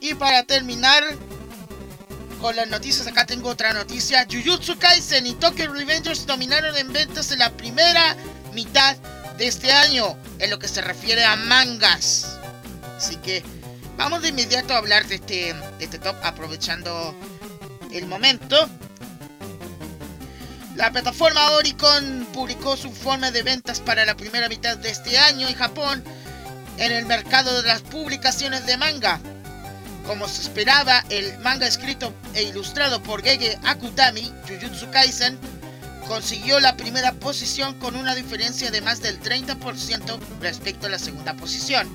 Y para terminar con las noticias, acá tengo otra noticia. Jujutsu Kaisen y Tokyo Revengers dominaron en ventas en la primera mitad de este año en lo que se refiere a mangas. Así que vamos de inmediato a hablar de este, de este top aprovechando el momento. La plataforma Oricon publicó su informe de ventas para la primera mitad de este año en Japón en el mercado de las publicaciones de manga. Como se esperaba, el manga escrito e ilustrado por Gege Akutami, Jujutsu Kaisen, consiguió la primera posición con una diferencia de más del 30% respecto a la segunda posición.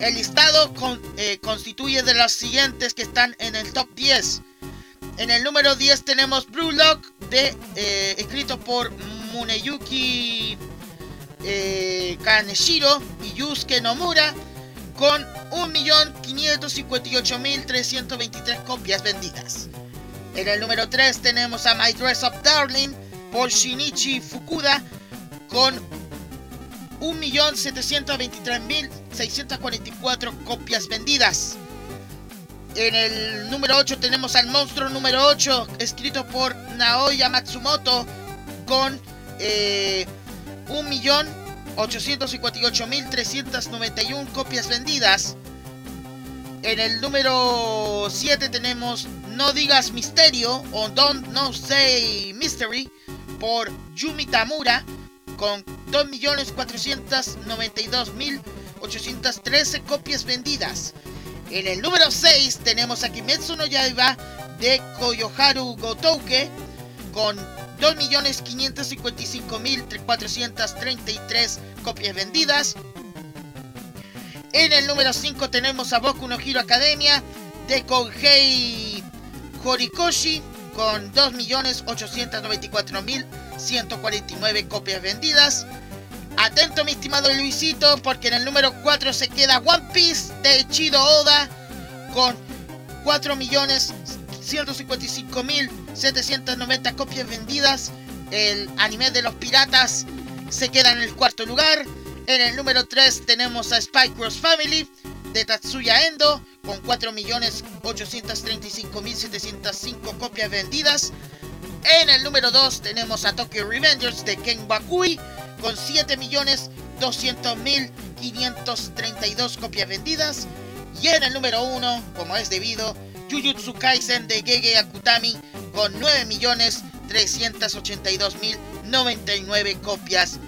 El listado eh, constituye de los siguientes que están en el top 10. En el número 10 tenemos Blue Lock, de, eh, escrito por Muneyuki eh, Kaneshiro y Yusuke Nomura, con 1.558.323 copias vendidas. En el número 3 tenemos a My Dress Up Darling por Shinichi Fukuda con 1.723.644 copias vendidas. En el número 8 tenemos al monstruo número 8 escrito por Naoya Matsumoto con eh, 1.858.391 copias vendidas. En el número 7 tenemos No Digas Misterio o Don't No Say Mystery por Yumi Tamura con 2.492.813 copias vendidas. En el número 6 tenemos a Kimetsu no Yaiba de Koyoharu Gotouke con 2.555.433 copias vendidas. En el número 5 tenemos a Boku no Hero Academia de Kohei Horikoshi con 2.894.149 copias vendidas. Atento mi estimado Luisito porque en el número 4 se queda One Piece de Chido Oda con 4.155.790 copias vendidas. El anime de los piratas se queda en el cuarto lugar. En el número 3 tenemos a Spy Cross Family de Tatsuya Endo con 4.835.705 copias vendidas. En el número 2 tenemos a Tokyo Revengers de Ken Bakui con 7.200.532 copias vendidas. Y en el número 1, como es debido, Jujutsu Kaisen de Gege Akutami con 9.382.099 copias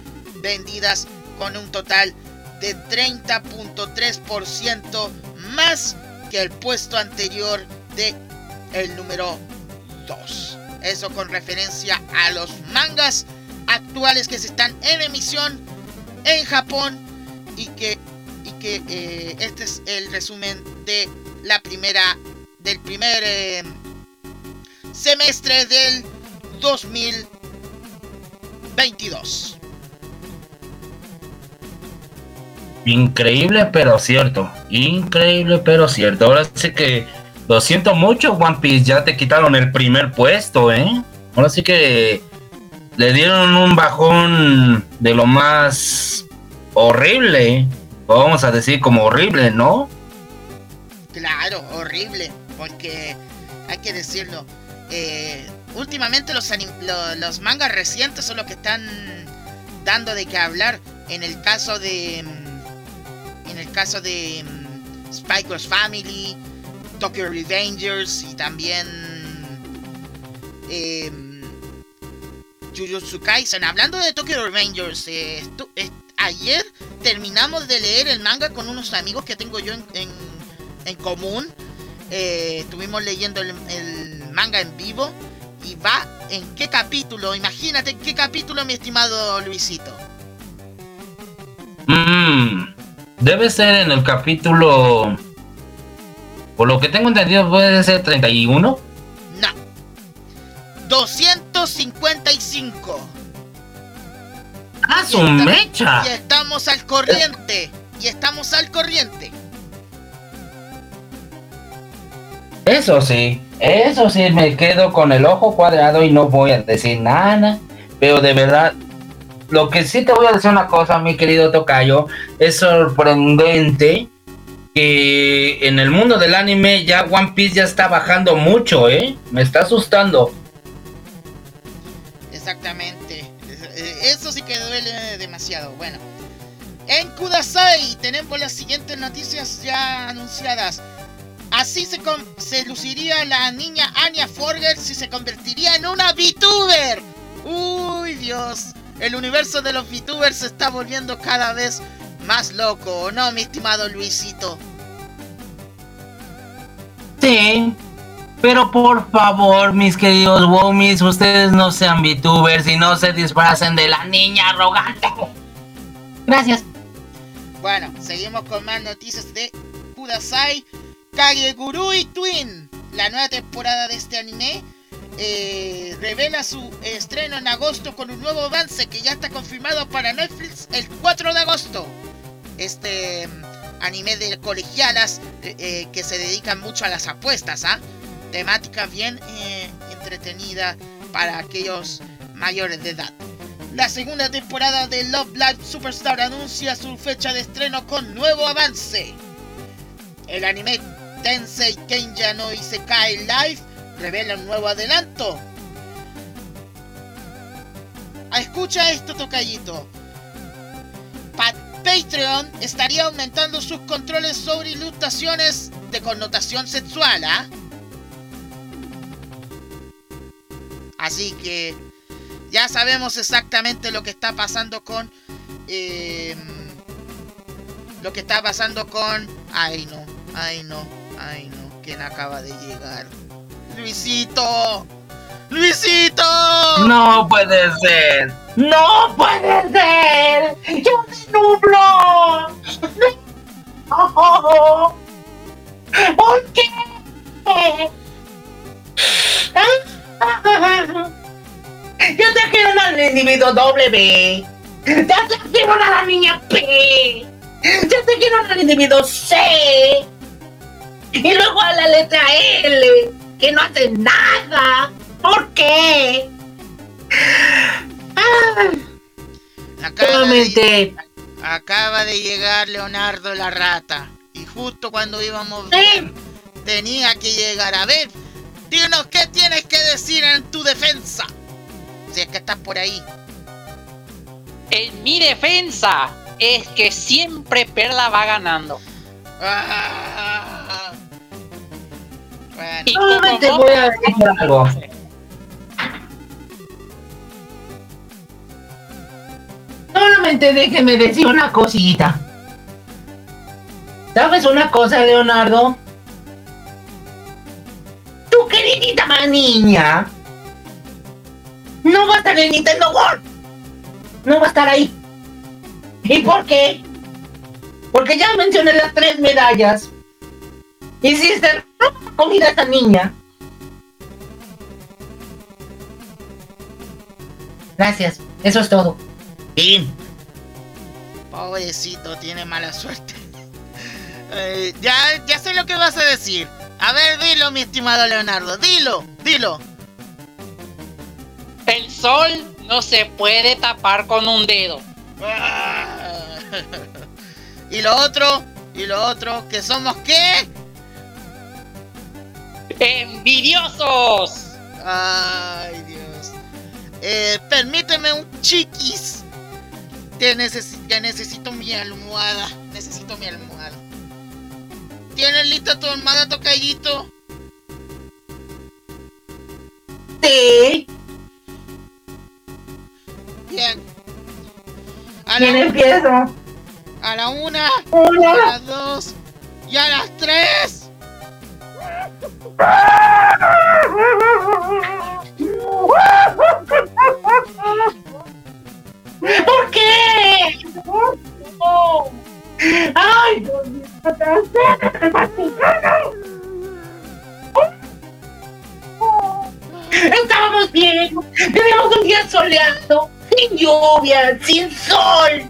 vendidas con un total de 30.3% más que el puesto anterior de el número 2. Eso con referencia a los mangas actuales que se están en emisión en Japón y que y que eh, este es el resumen de la primera del primer eh, semestre del 2022. Increíble pero cierto. Increíble pero cierto. Ahora sí que lo siento mucho, One Piece. Ya te quitaron el primer puesto, ¿eh? Ahora sí que le dieron un bajón de lo más horrible. Vamos a decir como horrible, ¿no? Claro, horrible, porque hay que decirlo. eh, últimamente los, lo- los mangas recientes son los que están dando de qué hablar. En el caso de. Mm, En el caso de mm, Spy Cross Family, Tokyo Revengers y también. Eh, Jujutsu Kaisen. Hablando de Tokyo Revengers, eh, eh, ayer terminamos de leer el manga con unos amigos que tengo yo en, común. eh, estuvimos leyendo el, el manga en vivo y va en qué capítulo. Imagínate en qué capítulo, mi estimado Luisito. Mm, debe ser en el capítulo. Por lo que tengo entendido, puede ser 31. No. 255. ¡Ah, Y su esta- mecha! Y estamos al corriente. Y estamos al corriente. Eso sí, eso sí, me quedo con el ojo cuadrado y no voy a decir nada. Pero de verdad, lo que sí te voy a decir una cosa, mi querido Tocayo, es sorprendente que en el mundo del anime ya One Piece ya está bajando mucho, ¿eh? Me está asustando. Exactamente. Eh, Eso sí que duele demasiado. Bueno. En Kudasai tenemos las siguientes noticias ya anunciadas. Así se, se luciría la niña Anya Forger si se convertiría en una VTuber. Uy, Dios. El universo de los VTubers se está volviendo cada vez más loco, ¿o no, mi estimado Luisito? Sí, pero por favor, mis queridos Womies, ustedes no sean VTubers y no se disfracen de la niña arrogante. Gracias. Bueno, seguimos con más noticias de Kudasai Kagegurui Twin. La nueva temporada de este anime eh, revela su estreno en agosto con un nuevo avance que ya está confirmado para Netflix el 4 de agosto. Este mm, anime de colegialas eh, eh, que se dedican mucho a las apuestas, ¿ah? Temática bien entretenida para aquellos mayores de edad. La segunda temporada de Love Live Superstar anuncia su fecha de estreno con nuevo avance. El anime Tensei Kenja no Isekai Live revela un nuevo adelanto. Ah, Escucha esto, tocallito. Pa- Patreon estaría aumentando sus controles sobre ilustraciones de connotación sexual, ¿ah? Así que ya sabemos exactamente lo que está pasando con. eh, lo que está pasando con. Ay no, ay no, ay no. ¿Quién acaba de llegar? ¡Luisito! ¡Luisito! No puede ser. No puede ser. Yo me nublo. No. ¿Por qué? Yo te quiero al individuo W. Ya te quiero a la niña P. Ya te quiero al individuo C. Y luego a la letra L, que no hace nada. ¿Por qué? Ah, Acaba de, acaba de llegar Leonardo la rata. Y justo cuando íbamos Sí. tenía que llegar. A ver, dinos qué tienes que decir en tu defensa. Si es que estás por ahí. En mi defensa es que siempre Perla va ganando. Ah. Bueno, Y como Solamente voy a decir algo. Solamente déjeme decir una cosita. ¿Sabes una cosa, Leonardo? Tu queridita niña no va a estar en Nintendo World. No va a estar ahí. ¿Y por qué? Porque ya mencioné las tres medallas. Y si se roba comida a esa niña. Gracias, eso es todo. Fin. pobrecito, tiene mala suerte. <laughs> Eh, ya, ya sé lo que vas a decir. A ver, dilo, mi estimado Leonardo. Dilo, dilo. El sol no se puede tapar con un dedo. Ah. <laughs> Y lo otro, y lo otro, que somos qué? ¡Envidiosos! Ay, Dios. Eh, permíteme un chiquis. Que, necesi- que necesito mi almohada. Necesito mi almohada. ¿Tienes lista tu almohada, tocallito? Sí. Bien. A ¿Quién la, empieza? a la una, a Una. las dos y a las tres. ¿Por qué? ¡Ay! Estábamos bien, teníamos un día soleado, sin lluvia, sin sol.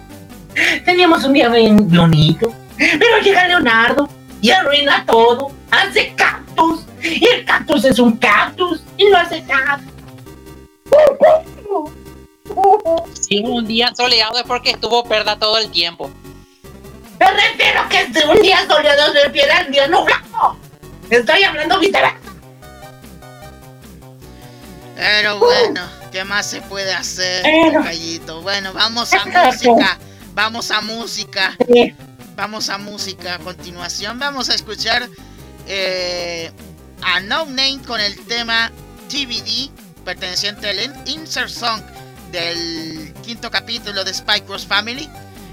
Teníamos un día bien bonito, pero llega Leonardo y arruina todo, hace cactus, y el cactus es un cactus y no hace nada. Si un día soleado es porque estuvo perda todo el tiempo. Me refiero que es un día soleado se refiere al día nublado. Estoy hablando literal. Pero bueno, ¿qué más se puede hacer, Bueno. Gallito? Bueno, vamos a música. Vamos a música. Sí. Vamos a música. A continuación vamos a escuchar eh, a No Name con el tema TVD, perteneciente al in- insert song del quinto capítulo de Spy Cross Family.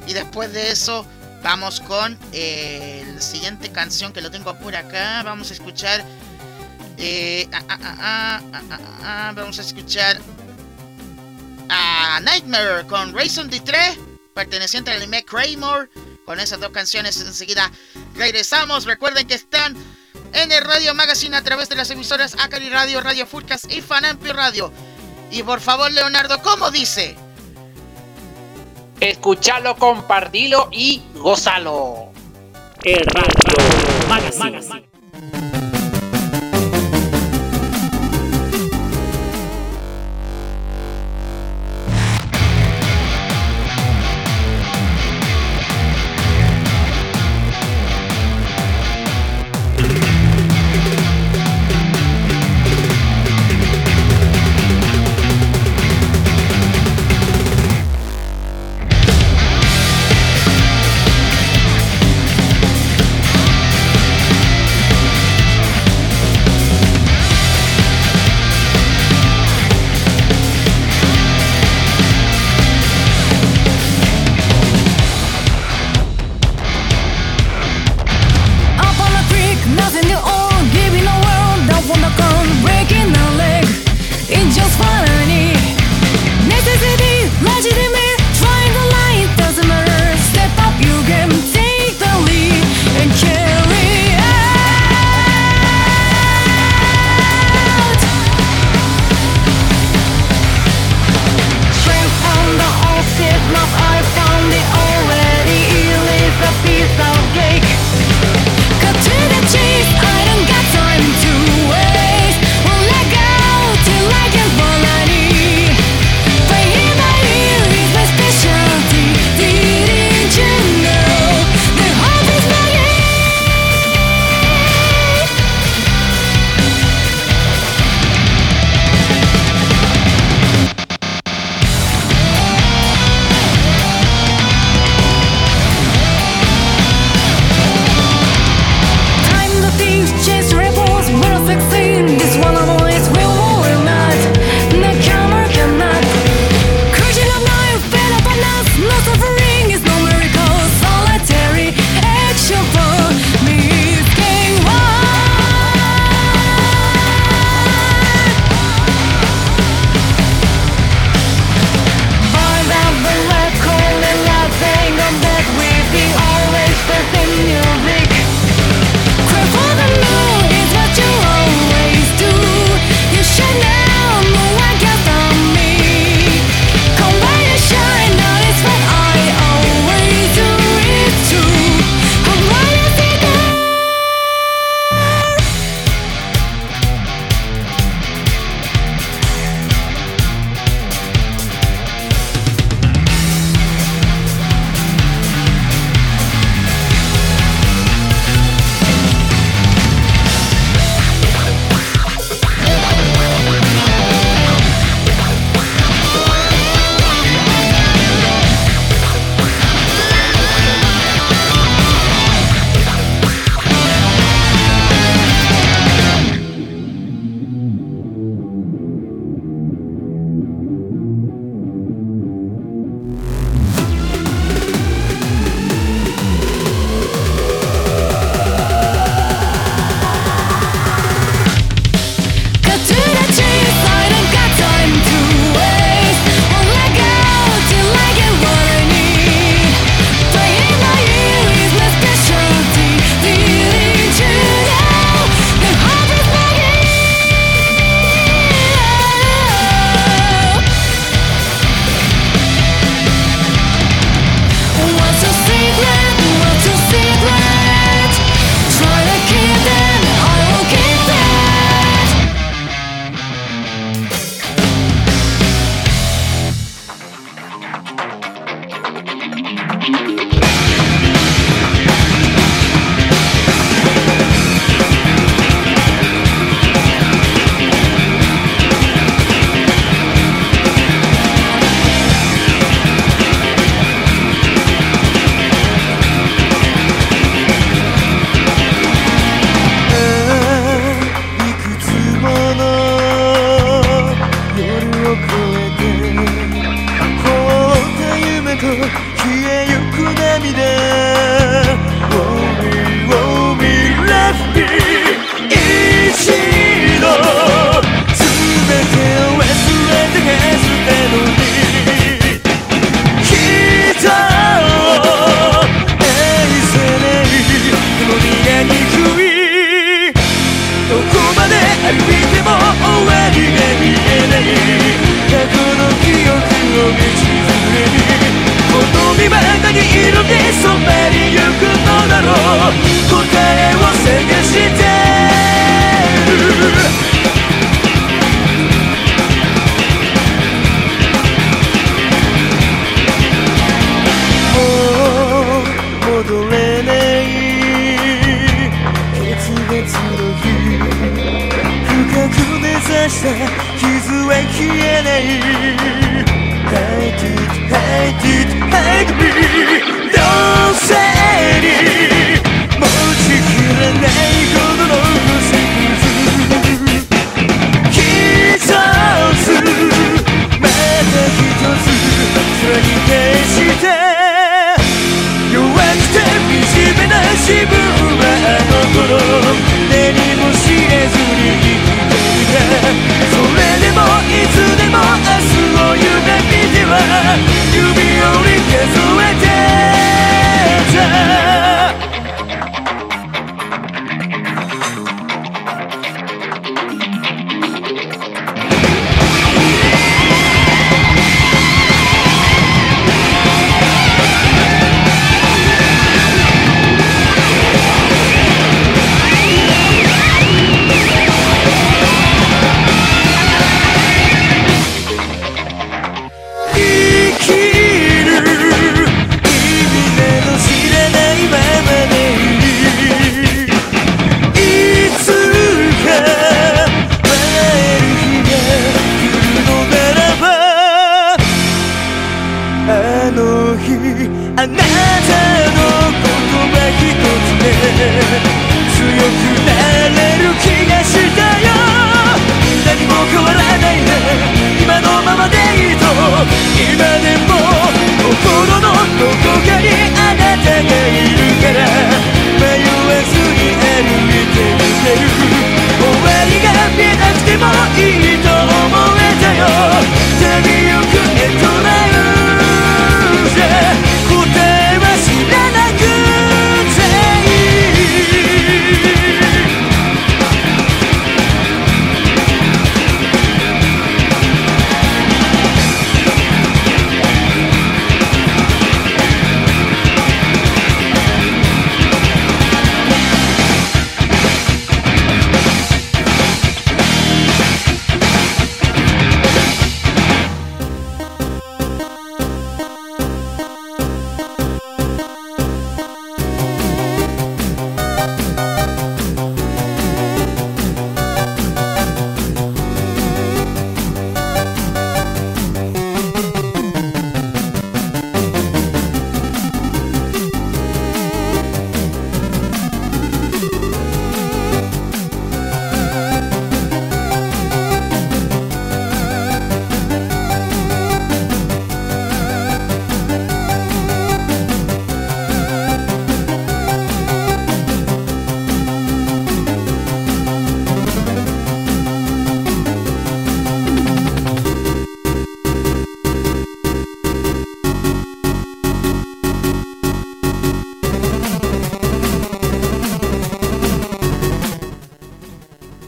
Y después de eso vamos con eh, la siguiente canción que lo tengo por acá. Vamos a escuchar... eh, ah, ah, ah, vamos a escuchar a Nightmare con Rayson D3, perteneciente al anime Kramer. Con esas dos canciones enseguida regresamos. Recuerden que están en el Radio Magazine a través de las emisoras Acari Radio, Radio Furcas y Fanampio Radio. Y por favor, Leonardo, ¿cómo dice? Escuchalo, compartilo y gózalo. El Radio Magazine.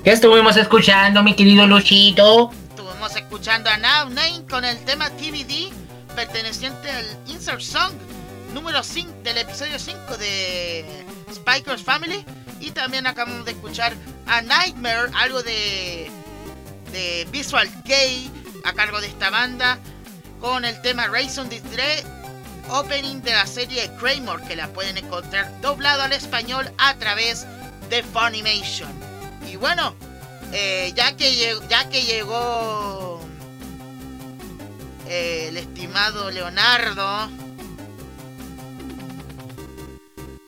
¿Qué estuvimos escuchando, mi querido Luchito? Estuvimos escuchando a Now Nine con el tema TVD perteneciente al Insert Song número 5 del episodio 5 de Spikers Family. Y también acabamos de escuchar a Nightmare, algo de, de Visual Gay a cargo de esta banda, con el tema Raisin Distress, opening de la serie Kramer, que la pueden encontrar doblado al español a través de Funimation. Y bueno, eh, ya, que llegó, ya que llegó eh, el estimado Leonardo,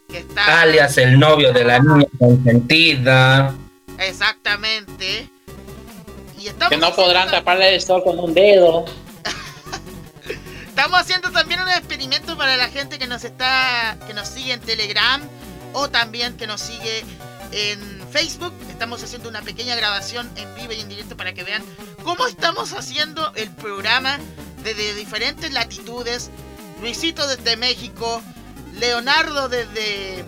que está Alias el novio de la niña consentida. exactamente, y estamos Que no podrán haciendo- taparle el sol con un dedo. <laughs> Estamos haciendo también un experimento para la gente que nos está, que nos sigue en Telegram o también que nos sigue en Facebook. Estamos haciendo una pequeña grabación en vivo y en directo para que vean cómo estamos haciendo el programa desde diferentes latitudes. Luisito desde México, Leonardo desde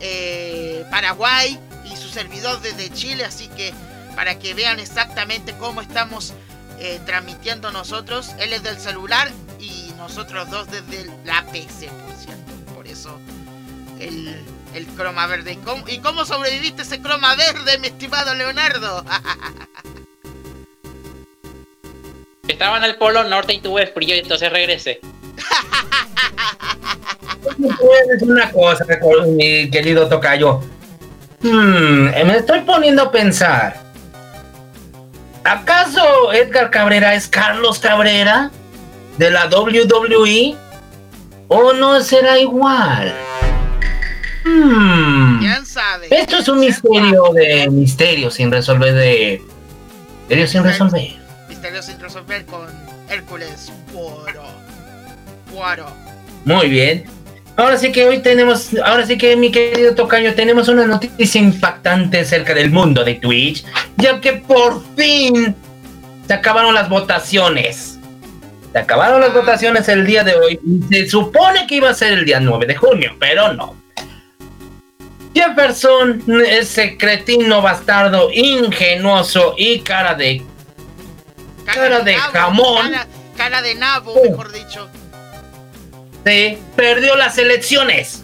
eh, Paraguay y su servidor desde Chile. Así que para que vean exactamente cómo estamos eh, transmitiendo nosotros. Él es del celular y nosotros dos desde la PC, por cierto. Por eso el, el croma verde. ¿Y cómo, ¿Y cómo sobreviviste ese croma verde, mi estimado Leonardo? <laughs> Estaba en el polo norte y tuve frío y entonces regresé. Es una cosa, mi querido Tocayo. Hmm, me estoy poniendo a pensar. ¿Acaso Edgar Cabrera es Carlos Cabrera de la WWE? ¿O no será igual? Hmm. Esto es un misterio de misterio sin resolver de. Misterio sin resolver. Misterio sin resolver con Hércules Poirot. Poirot. Muy bien. Ahora sí que hoy tenemos, ahora sí que mi querido Tocayo, tenemos una noticia impactante acerca del mundo de Twitch, ya que por fin se acabaron las votaciones. Se acabaron las votaciones el día de hoy. Se supone que iba a ser el día 9 de junio, pero no. Jefferson, ese cretino bastardo, ingenuoso y cara de Cara de nabo, jamón. Cara, cara de nabo, Oh. mejor dicho. se perdió las elecciones.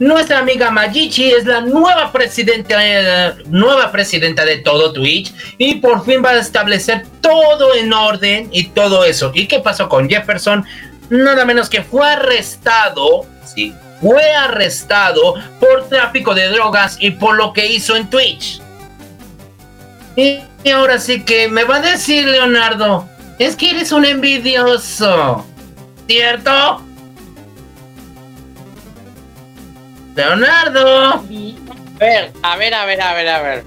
Nuestra amiga Majichi es la nueva presidenta, eh, nueva presidenta de todo Twitch y por fin va a establecer todo en orden y todo eso. ¿Y qué pasó con Jefferson? Nada menos que fue arrestado, sí, fue arrestado por tráfico de drogas y por lo que hizo en Twitch. Y, ahora sí que me va a decir Leonardo, es que eres un envidioso, ¿cierto? Leonardo. A ver, a ver, a ver, a ver, a ver.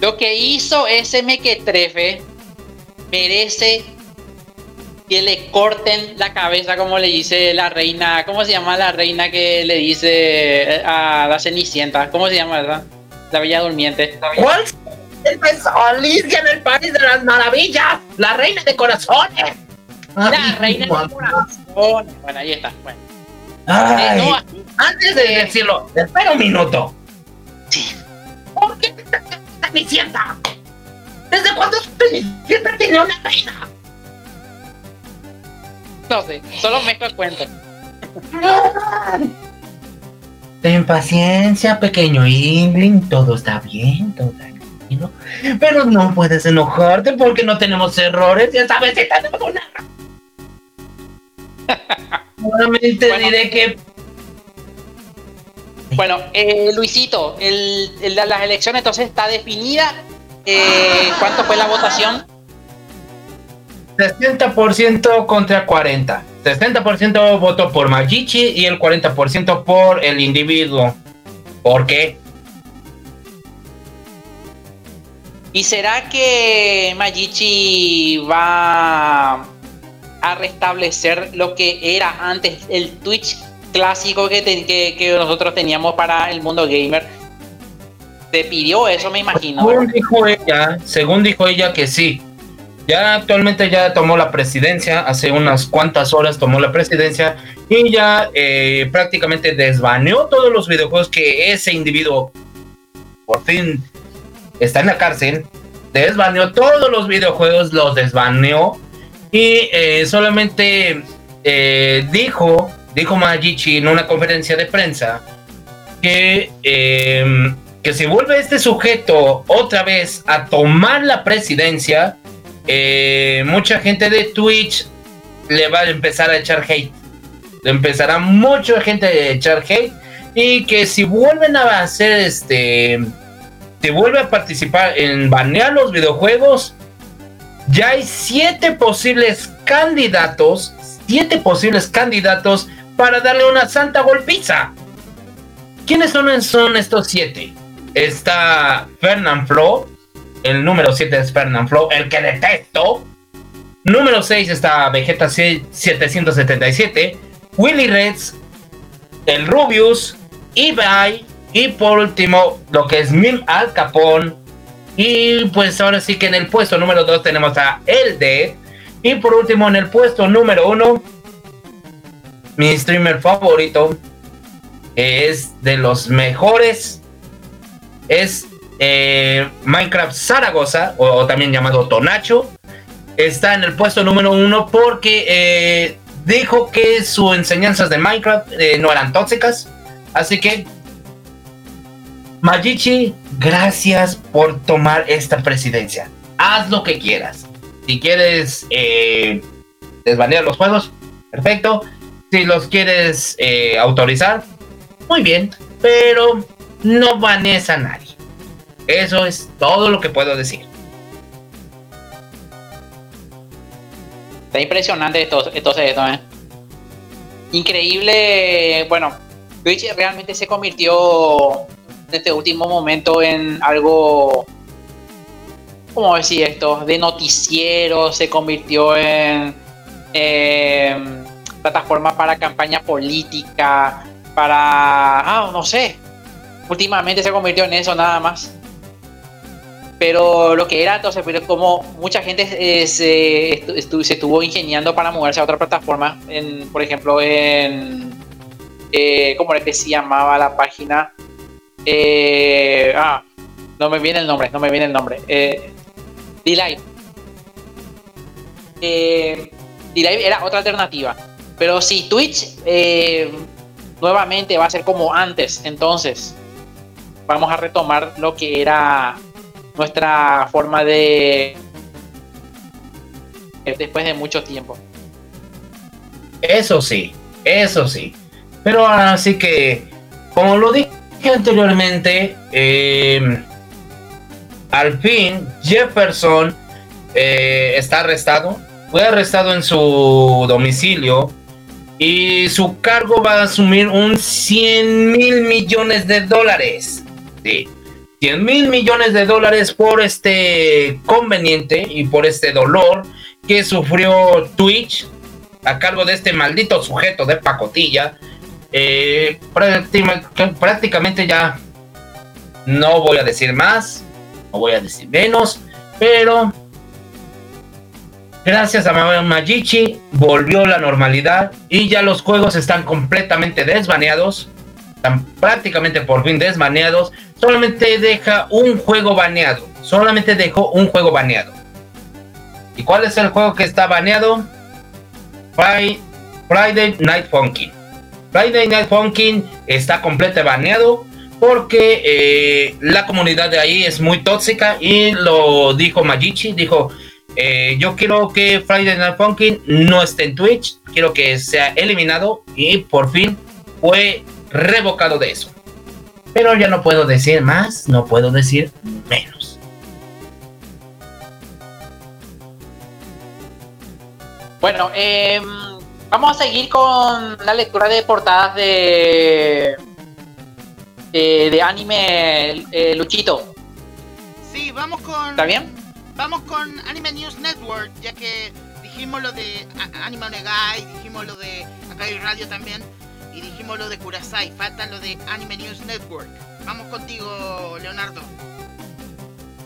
Lo que hizo ese mequetrefe merece que le corten la cabeza, como le dice la reina. ¿Cómo se llama la reina que le dice a la Cenicienta? ¿Cómo se llama esa? La Bella Durmiente. ¿Cuál es Alicia en el País de las Maravillas? La reina de corazones. La reina de corazones. Bueno, ahí está. Bueno. Ay, Eh, no, antes de decirlo, espera un minuto. ¿Por qué te Cenicienta? ¿Desde cuándo Cenicienta tiene una reina? No sé, solo mezclo el cuento. Ten paciencia, pequeño Ingling, todo está bien, todo tranquilo. Pero no puedes enojarte porque no tenemos errores, ya sabes, si tenemos una. <laughs> Solamente Bueno. diré que Bueno, eh, Luisito, el, el las elecciones entonces está definida. Eh, ¿Cuánto fue la votación? 60% contra 40. 60% votó por Majichi y el 40% por el individuo. ¿Por qué? ¿Y será que Majichi va a restablecer lo que era antes el Twitch clásico que, te- que, que nosotros teníamos para el mundo gamer? Te pidió eso, me imagino. Según dijo ella, según dijo ella que sí. Ya actualmente ya tomó la presidencia, hace unas cuantas horas tomó la presidencia y ya eh, prácticamente desbaneó todos los videojuegos que ese individuo por fin está en la cárcel. Desbaneó todos los videojuegos, los desbaneó y eh, solamente eh, dijo, dijo Majichi en una conferencia de prensa que, eh, que si vuelve este sujeto otra vez a tomar la presidencia, eh, mucha gente de Twitch le va a empezar a echar hate. Le empezará mucha gente a echar hate. Y que si vuelven a hacer este. Si vuelve a participar en banear los videojuegos, ya hay siete posibles candidatos. Siete posibles candidatos para darle una santa golpiza. ¿Quiénes son, son estos siete? Está Fernand Flo, el número 7 es Fernand Flo, el que detesto. Número 6 está Vegeta 777, Willy Reds, el Rubius, Ibai y por último lo que es Mim Al Capone. Y pues ahora sí que en el puesto número 2 tenemos a El y por último en el puesto número 1 mi streamer favorito es de los mejores es eh, Minecraft Zaragoza, o, también llamado Tonacho. Está en el puesto número uno porque eh, dijo que sus enseñanzas de Minecraft eh, no eran tóxicas. Así que, Majichi, gracias por tomar esta presidencia. Haz lo que quieras. Si quieres desbanear los juegos, perfecto. Si los quieres autorizar, muy bien. Pero no banees a nadie. Eso es todo lo que puedo decir. Está impresionante esto, entonces esto, ¿eh? Increíble, bueno, Twitch realmente se convirtió en este último momento en algo, ¿cómo decir esto? De noticiero, se convirtió en em, plataforma para campaña política, para, ah, no sé, últimamente se convirtió en eso nada más. Pero lo que era entonces, pero como mucha gente eh, se, estu- se estuvo ingeniando para moverse a otra plataforma, en, por ejemplo, en. Eh, ¿Cómo era que se llamaba la página? Eh, ah, no me viene el nombre, no me viene el nombre. Eh, D-Live. Eh, D-Live era otra alternativa. Pero si Twitch eh, nuevamente va a ser como antes, entonces vamos a retomar lo que era nuestra forma de después de mucho tiempo. Eso sí, eso sí. Pero así que, como lo dije anteriormente, eh, al fin Jefferson eh, está arrestado. Fue arrestado en su domicilio y su cargo va a asumir un 100 mil millones de dólares. Sí, 100 mil millones de dólares por este conveniente y por este dolor que sufrió Twitch a cargo de este maldito sujeto de pacotilla. Eh, prácticamente ya no voy a decir más, no voy a decir menos, pero gracias a Ma- Majichi volvió la normalidad y ya los juegos están completamente desbaneados, están prácticamente por fin desbaneados. Solamente deja un juego baneado, solamente dejó un juego baneado. ¿Y cuál es el juego que está baneado? Fri- Friday Night Funkin'. Friday Night Funkin' está completamente baneado porque eh, la comunidad de ahí es muy tóxica y lo dijo Majichi, dijo, eh, yo quiero que Friday Night Funkin' no esté en Twitch, quiero que sea eliminado y por fin fue revocado de eso. Pero ya no puedo decir más, no puedo decir menos. Bueno, em, vamos a seguir con la lectura de portadas de de, de anime eh, Luchito. Sí, vamos con. ¿Está bien? Vamos con Anime News Network, ya que dijimos lo de Anime Onegai, dijimos lo de Akai Radio también, y dijimos lo de Kurasai. Faltan lo de Anime News Network. Vamos contigo, Leonardo.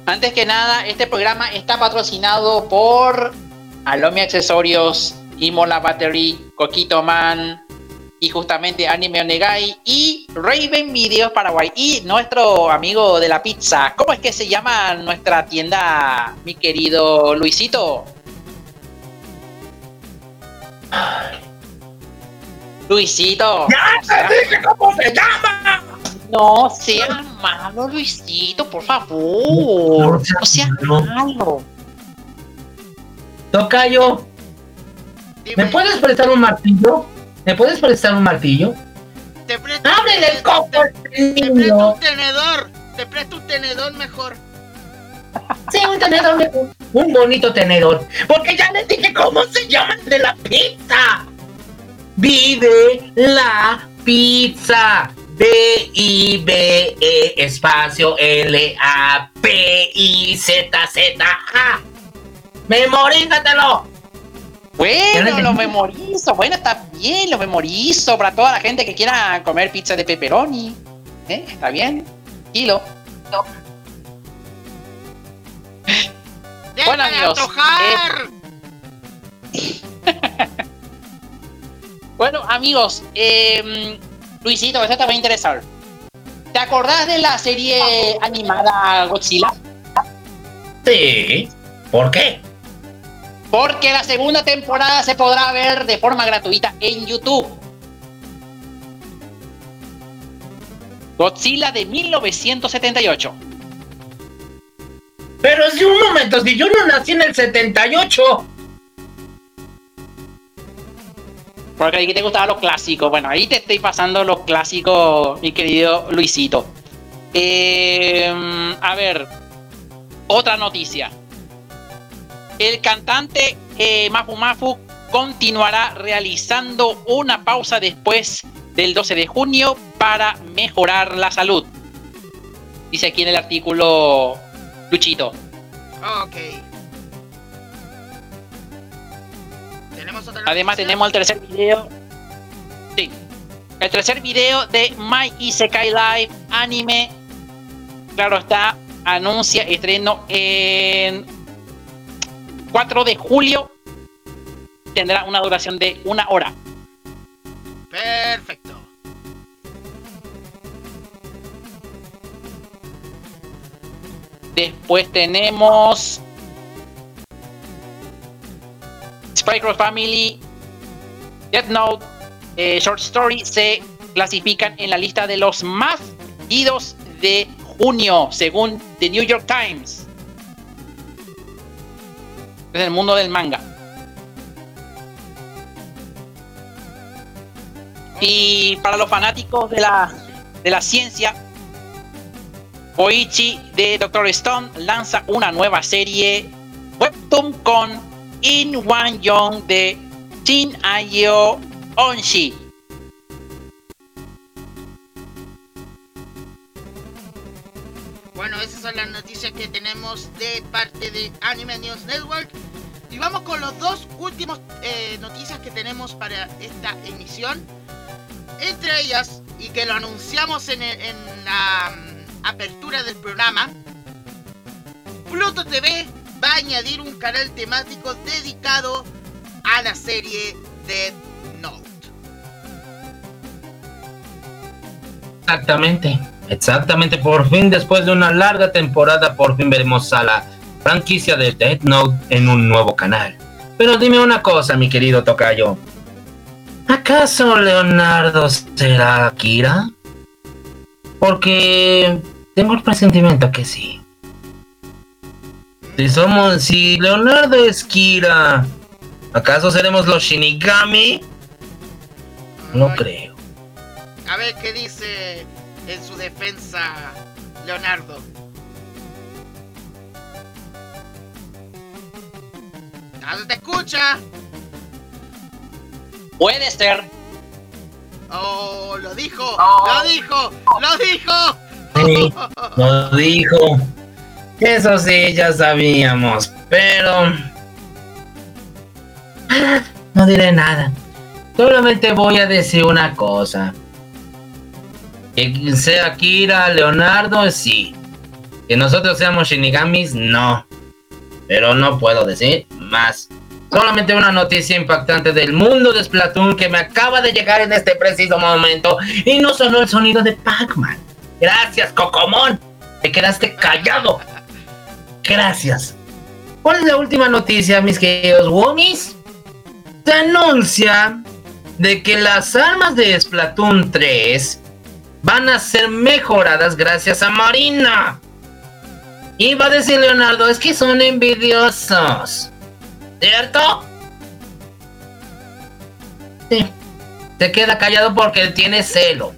Antes que nada, este programa está patrocinado por Alomi Accesorios, Imola Battery, Coquito Man y justamente Anime Onegai y Raven Videos Paraguay y nuestro amigo de la pizza. ¿Cómo es que se llama nuestra tienda, mi querido Luisito? Luisito. ¡Ya te dije cómo se llama! No seas malo, Luisito, por favor. No seas malo. Tocayo, ¿me puedes prestar un martillo? ¿Me puedes prestar un martillo? Te presto, ¡Ábrele el copo te presto un tenedor. Te presto un tenedor mejor. Sí, un tenedor, mejor. un bonito tenedor. Porque ya les dije cómo se llama el de la pizza. Vive la pizza. B-I-B-E espacio L-A-P-I-Z-Z-A. Memorízatelo. Bueno, lo memorizo. Bueno, está bien, lo memorizo para toda la gente que quiera comer pizza de pepperoni. ¿Eh? ¿Está bien? Kilo. Bueno, ¡Deja de amigos! <laughs> Bueno, amigos, eh, Luisito, eso te va a interesar. ¿Te acordás de la serie animada Godzilla? Sí. ¿Por qué? Porque la segunda temporada se podrá ver de forma gratuita en YouTube. Godzilla de 1978. Pero si un momento, si yo no nací en el 78. Porque aquí te gustaban los clásicos. Bueno, ahí te estoy pasando los clásicos, mi querido Luisito. Eh, a ver, otra noticia. El cantante eh, Mafu Mafu continuará realizando una pausa después del 12 de junio para mejorar la salud. Dice aquí en el artículo Luchito. Ok. Además tenemos el tercer video. Sí. El tercer video de My Isekai Live anime. Claro está. Anuncia estreno en 4 de julio. Tendrá una duración de una hora. Perfecto. Después tenemos Spy Cross Family, Death Note, eh, Short Story se clasifican en la lista de los más idos de junio, según The New York Times. Es el mundo del manga. Y para los fanáticos de la, de la ciencia, Oichi de Doctor Stone lanza una nueva serie Webtoon con In Wan Young de Shin Ayo Onshi. Bueno, esas son las noticias que tenemos de parte de Anime News Network. Y vamos con los dos últimos eh, noticias que tenemos para esta emisión. Entre ellas, y que lo anunciamos en, la mm, apertura del programa, Pluto TV va a añadir un canal temático dedicado a la serie Death Note. Exactamente, exactamente. Por fin, después de una larga temporada, por fin veremos a la franquicia de Death Note en un nuevo canal. Pero dime una cosa, mi querido Tocayo. ¿Acaso Leonardo será Akira? Porque tengo el presentimiento que sí. Si somos, si Leonardo es Kira, ¿acaso seremos los Shinigami? No Ay, creo. A ver qué dice en su defensa Leonardo. Nadie te escucha. Puede ser. Oh, lo dijo, Oh. lo dijo, lo dijo. Sí, lo dijo. Eso sí, ya sabíamos, pero... No diré nada. Solamente voy a decir una cosa. Que sea Kira, Leonardo, sí. Que nosotros seamos Shinigamis, no. Pero no puedo decir más. Solamente una noticia impactante del mundo de Splatoon que me acaba de llegar en este preciso momento. Y no sonó el sonido de Pac-Man. Gracias, Cocomón. Te quedaste callado. Gracias. ¿Cuál es la última noticia, mis queridos Woomies? Se anuncia de que las armas de Splatoon 3 van a ser mejoradas gracias a Marina. Y va a decir Leonardo, es que son envidiosos. ¿Cierto? Sí. Se queda callado porque tiene celo.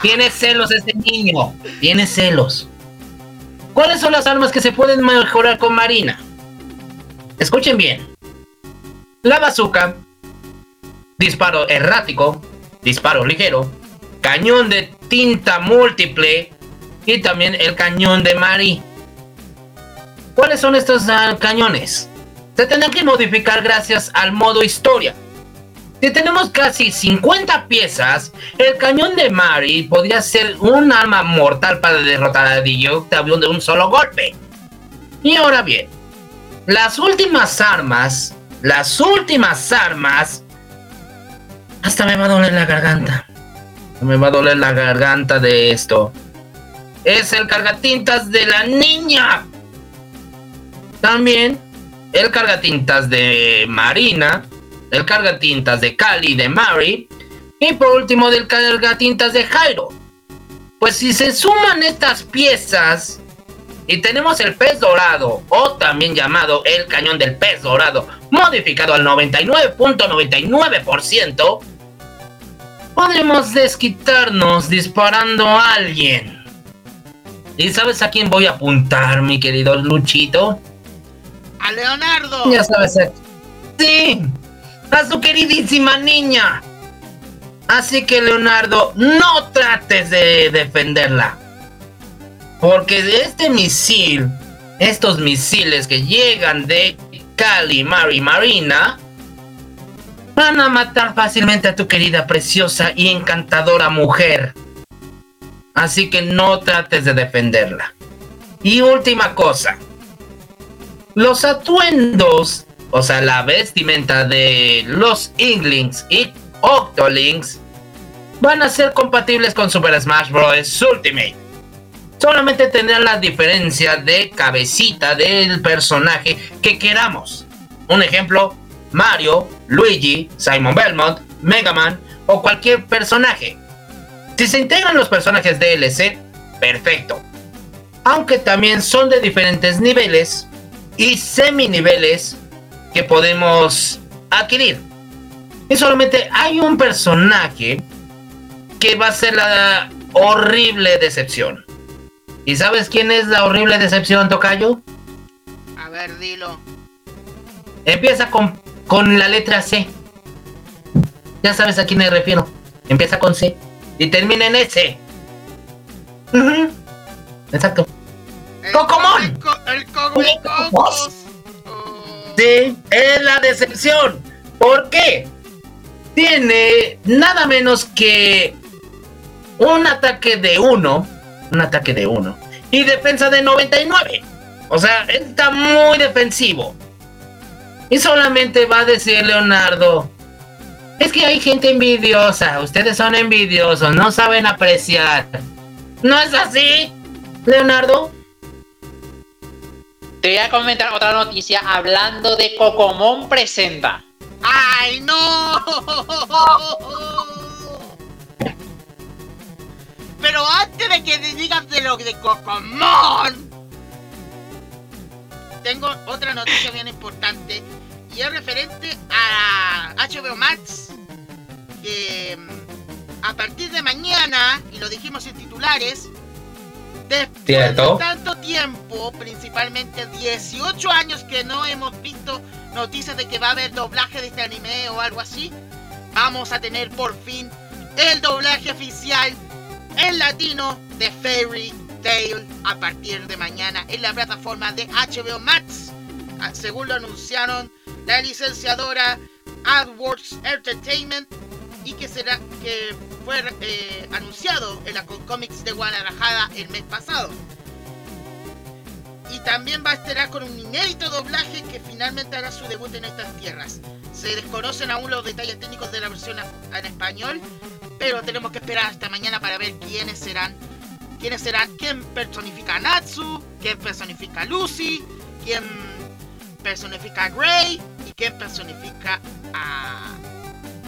Tiene celos ese niño. Tiene celos. ¿Cuáles son las armas que se pueden mejorar con Marina? Escuchen bien. La bazooka, disparo errático, disparo ligero, cañón de tinta múltiple y también el cañón de Mari. ¿Cuáles son estos ah, cañones? Se tendrán que modificar gracias al modo historia. Si tenemos casi 50 piezas, el cañón de Mari podría ser un arma mortal para derrotar a DJ Octavian de un solo golpe. Y ahora bien, las últimas armas, las últimas armas, hasta me va a doler la garganta. Me va a doler la garganta de esto. Es el cargatintas de la niña. También el cargatintas de Marina, el cargatintas de Cali de Mary y por último del cargatintas de Jairo. Pues si se suman estas piezas y tenemos el pez dorado o también llamado el cañón del pez dorado modificado al 99.99%, podremos desquitarnos disparando a alguien. ¿Y sabes a quién voy a apuntar, mi querido Luchito? A Leonardo. Ya sabes. Sí, a su queridísima niña. Así que, Leonardo, no trates de defenderla. Porque de este misil, estos misiles que llegan de Cali, Mari, Marina, van a matar fácilmente a tu querida, preciosa y encantadora mujer. Así que no trates de defenderla. Y última cosa. Los atuendos, o sea, la vestimenta de los Inklings y Octolinks van a ser compatibles con Super Smash Bros. Ultimate. Solamente tendrán la diferencia de cabecita del personaje que queramos. Un ejemplo, Mario, Luigi, Simon Belmont, Mega Man o cualquier personaje. Si se integran los personajes DLC, perfecto. Aunque también son de diferentes niveles y semi-niveles que podemos adquirir. Y solamente hay un personaje que va a ser la horrible decepción. ¿Y sabes quién es la horrible decepción, Tocayo? A ver, dilo. Empieza con, con la letra C. Ya sabes a quién me refiero. Empieza con C y termina en S. Exacto. El ¡Cocomón! co- El Cocomocos. Es la decepción. ¿Por qué? Tiene nada menos que un ataque de 1, un ataque de 1 y defensa de 99. O sea, está muy defensivo. Y solamente va a decir Leonardo, es que hay gente envidiosa, ustedes son envidiosos, no saben apreciar. ¿No es así, Leonardo? Te voy a comentar otra noticia hablando de Cocomón presenta. ¡Ay, no! Pero antes de que digas de lo de Cocomón, tengo otra noticia bien importante y es referente a HBO Max que mm, a partir de mañana, y lo dijimos en titulares, después de tanto tiempo, principalmente 18 años que no hemos visto noticias de que va a haber doblaje de este anime o algo así, vamos a tener por fin el doblaje oficial en latino de Fairy Tail a partir de mañana en la plataforma de HBO Max. Ah, Según lo anunciaron la licenciadora AdWords Entertainment y que será que fue eh, anunciado en la Comics de Guadalajara el mes pasado. Y también va a estar con un inédito doblaje que finalmente hará su debut en estas tierras. Se desconocen aún los detalles técnicos de la versión en español, pero tenemos que esperar hasta mañana para ver quiénes serán. Quiénes serán, quién personifica a Natsu, quién personifica a Lucy, quién personifica a Grey y quién personifica a,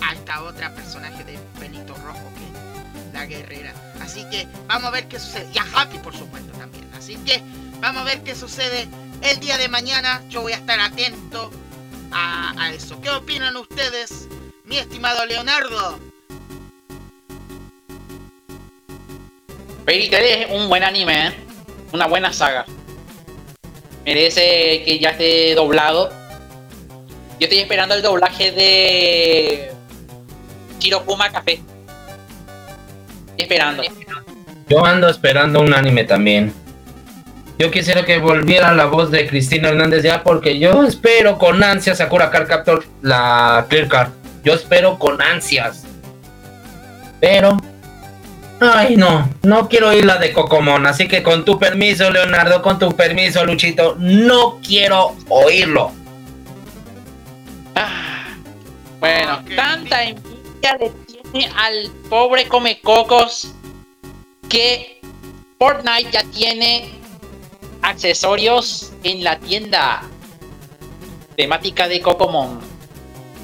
a esta otra personaje de Benito Rojo que es la guerrera. Así que vamos a ver qué sucede. Y a Happy por supuesto también. Así que vamos a ver qué sucede el día de mañana. Yo voy a estar atento a, a eso. ¿Qué opinan ustedes, mi estimado Leonardo? Fairy Tail es un buen anime, ¿eh? una buena saga. Merece que ya esté doblado. Yo estoy esperando el doblaje de Shirokuma Café. Esperando. Yo ando esperando un anime también. Yo quisiera que volviera la voz de Cristina Hernández ya porque yo espero con ansias Sakura Card Captor la Clear Card. Yo espero con ansias. Pero ay no, no quiero oír la de Cocomón, así que con tu permiso Leonardo, con tu permiso Luchito, no quiero oírlo. Ah, bueno, tanta envidia al pobre Comecocos que Fortnite ya tiene accesorios en la tienda temática de Cocomon.